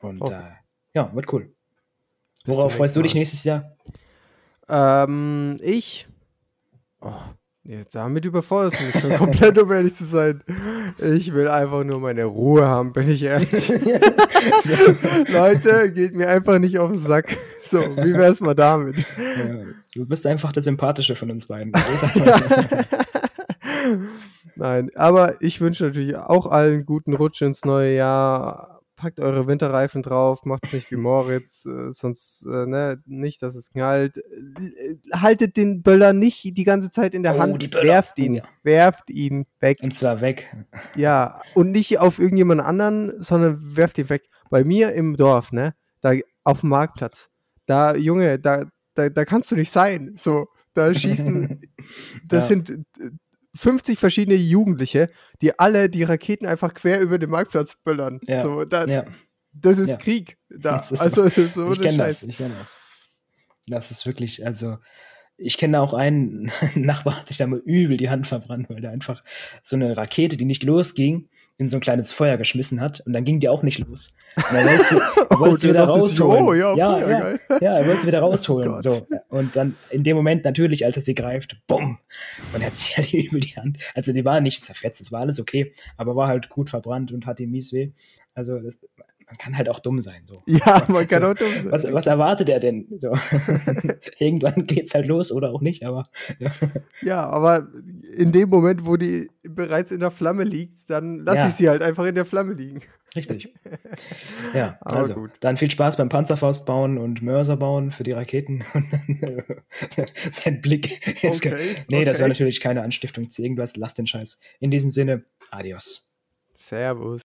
[SPEAKER 1] Und
[SPEAKER 2] Oh.
[SPEAKER 1] äh, ja, wird cool. Worauf freust du dich nächstes Jahr?
[SPEAKER 2] Ähm, ich. Oh, nee, damit überforderst du mich schon komplett, um ehrlich zu sein. Ich will einfach nur meine Ruhe haben, bin ich ehrlich. Leute, geht mir einfach nicht auf den Sack. So, wie wär's mal damit?
[SPEAKER 1] Ja, du bist einfach der Sympathische von uns beiden. Einfach-
[SPEAKER 2] Nein, aber ich wünsche natürlich auch allen guten Rutsch ins neue Jahr. Packt eure Winterreifen drauf, macht's nicht wie Moritz, äh, sonst äh, ne, nicht, dass es knallt. Äh, Haltet den Böller nicht die ganze Zeit in der
[SPEAKER 1] Oh,
[SPEAKER 2] Hand, werft
[SPEAKER 1] Oh,
[SPEAKER 2] ihn,
[SPEAKER 1] ja.
[SPEAKER 2] werft ihn weg.
[SPEAKER 1] Und zwar weg.
[SPEAKER 2] Ja, und nicht auf irgendjemand anderen, sondern werft ihn weg. Bei mir im Dorf, ne, da auf dem Marktplatz, da, Junge, da, da, da kannst du nicht sein. So, da schießen, das
[SPEAKER 1] Ja.
[SPEAKER 2] sind 50 verschiedene Jugendliche, die alle die Raketen einfach quer über den Marktplatz böllern.
[SPEAKER 1] Ja,
[SPEAKER 2] So, da,
[SPEAKER 1] Ja,
[SPEAKER 2] das ist
[SPEAKER 1] ja.
[SPEAKER 2] Krieg. Da.
[SPEAKER 1] Das ist
[SPEAKER 2] also, so
[SPEAKER 1] ich kenne das. Ich kenne das. Das ist wirklich, also ich kenne auch einen Nachbar, hat sich da mal übel die Hand verbrannt, weil der einfach so eine Rakete, die nicht losging, in so ein kleines Feuer geschmissen hat und dann ging die auch nicht los. Und dann wollte sie, er wollte sie
[SPEAKER 2] der
[SPEAKER 1] wieder rausholen.
[SPEAKER 2] oh, ja,
[SPEAKER 1] ja,
[SPEAKER 2] Feuer,
[SPEAKER 1] ja,
[SPEAKER 2] geil.
[SPEAKER 1] ja, er wollte sie wieder rausholen.
[SPEAKER 2] Gott.
[SPEAKER 1] so. Und dann in dem Moment natürlich, als er sie greift, bumm, und er hat sich ja übel die Hand. Also die war nicht zerfetzt, es war alles okay, aber war halt gut verbrannt und hatte mies weh. Also das, man kann halt auch dumm sein. So.
[SPEAKER 2] Ja, man kann
[SPEAKER 1] So,
[SPEAKER 2] auch dumm sein.
[SPEAKER 1] Was, was erwartet er denn? So. Irgendwann geht's halt los oder auch nicht, aber ja.
[SPEAKER 2] Ja, aber in dem Moment, wo die bereits in der Flamme liegt, dann lasse
[SPEAKER 1] Ja.
[SPEAKER 2] ich sie halt einfach in der Flamme liegen.
[SPEAKER 1] richtig. Ja, also
[SPEAKER 2] gut.
[SPEAKER 1] dann viel Spaß beim Panzerfaust bauen und Mörser bauen für die Raketen. Sein Blick ist
[SPEAKER 2] Okay,
[SPEAKER 1] Nee, das war
[SPEAKER 2] okay.
[SPEAKER 1] natürlich keine Anstiftung zu irgendwas. Lass den Scheiß. In diesem Sinne, adios.
[SPEAKER 2] Servus.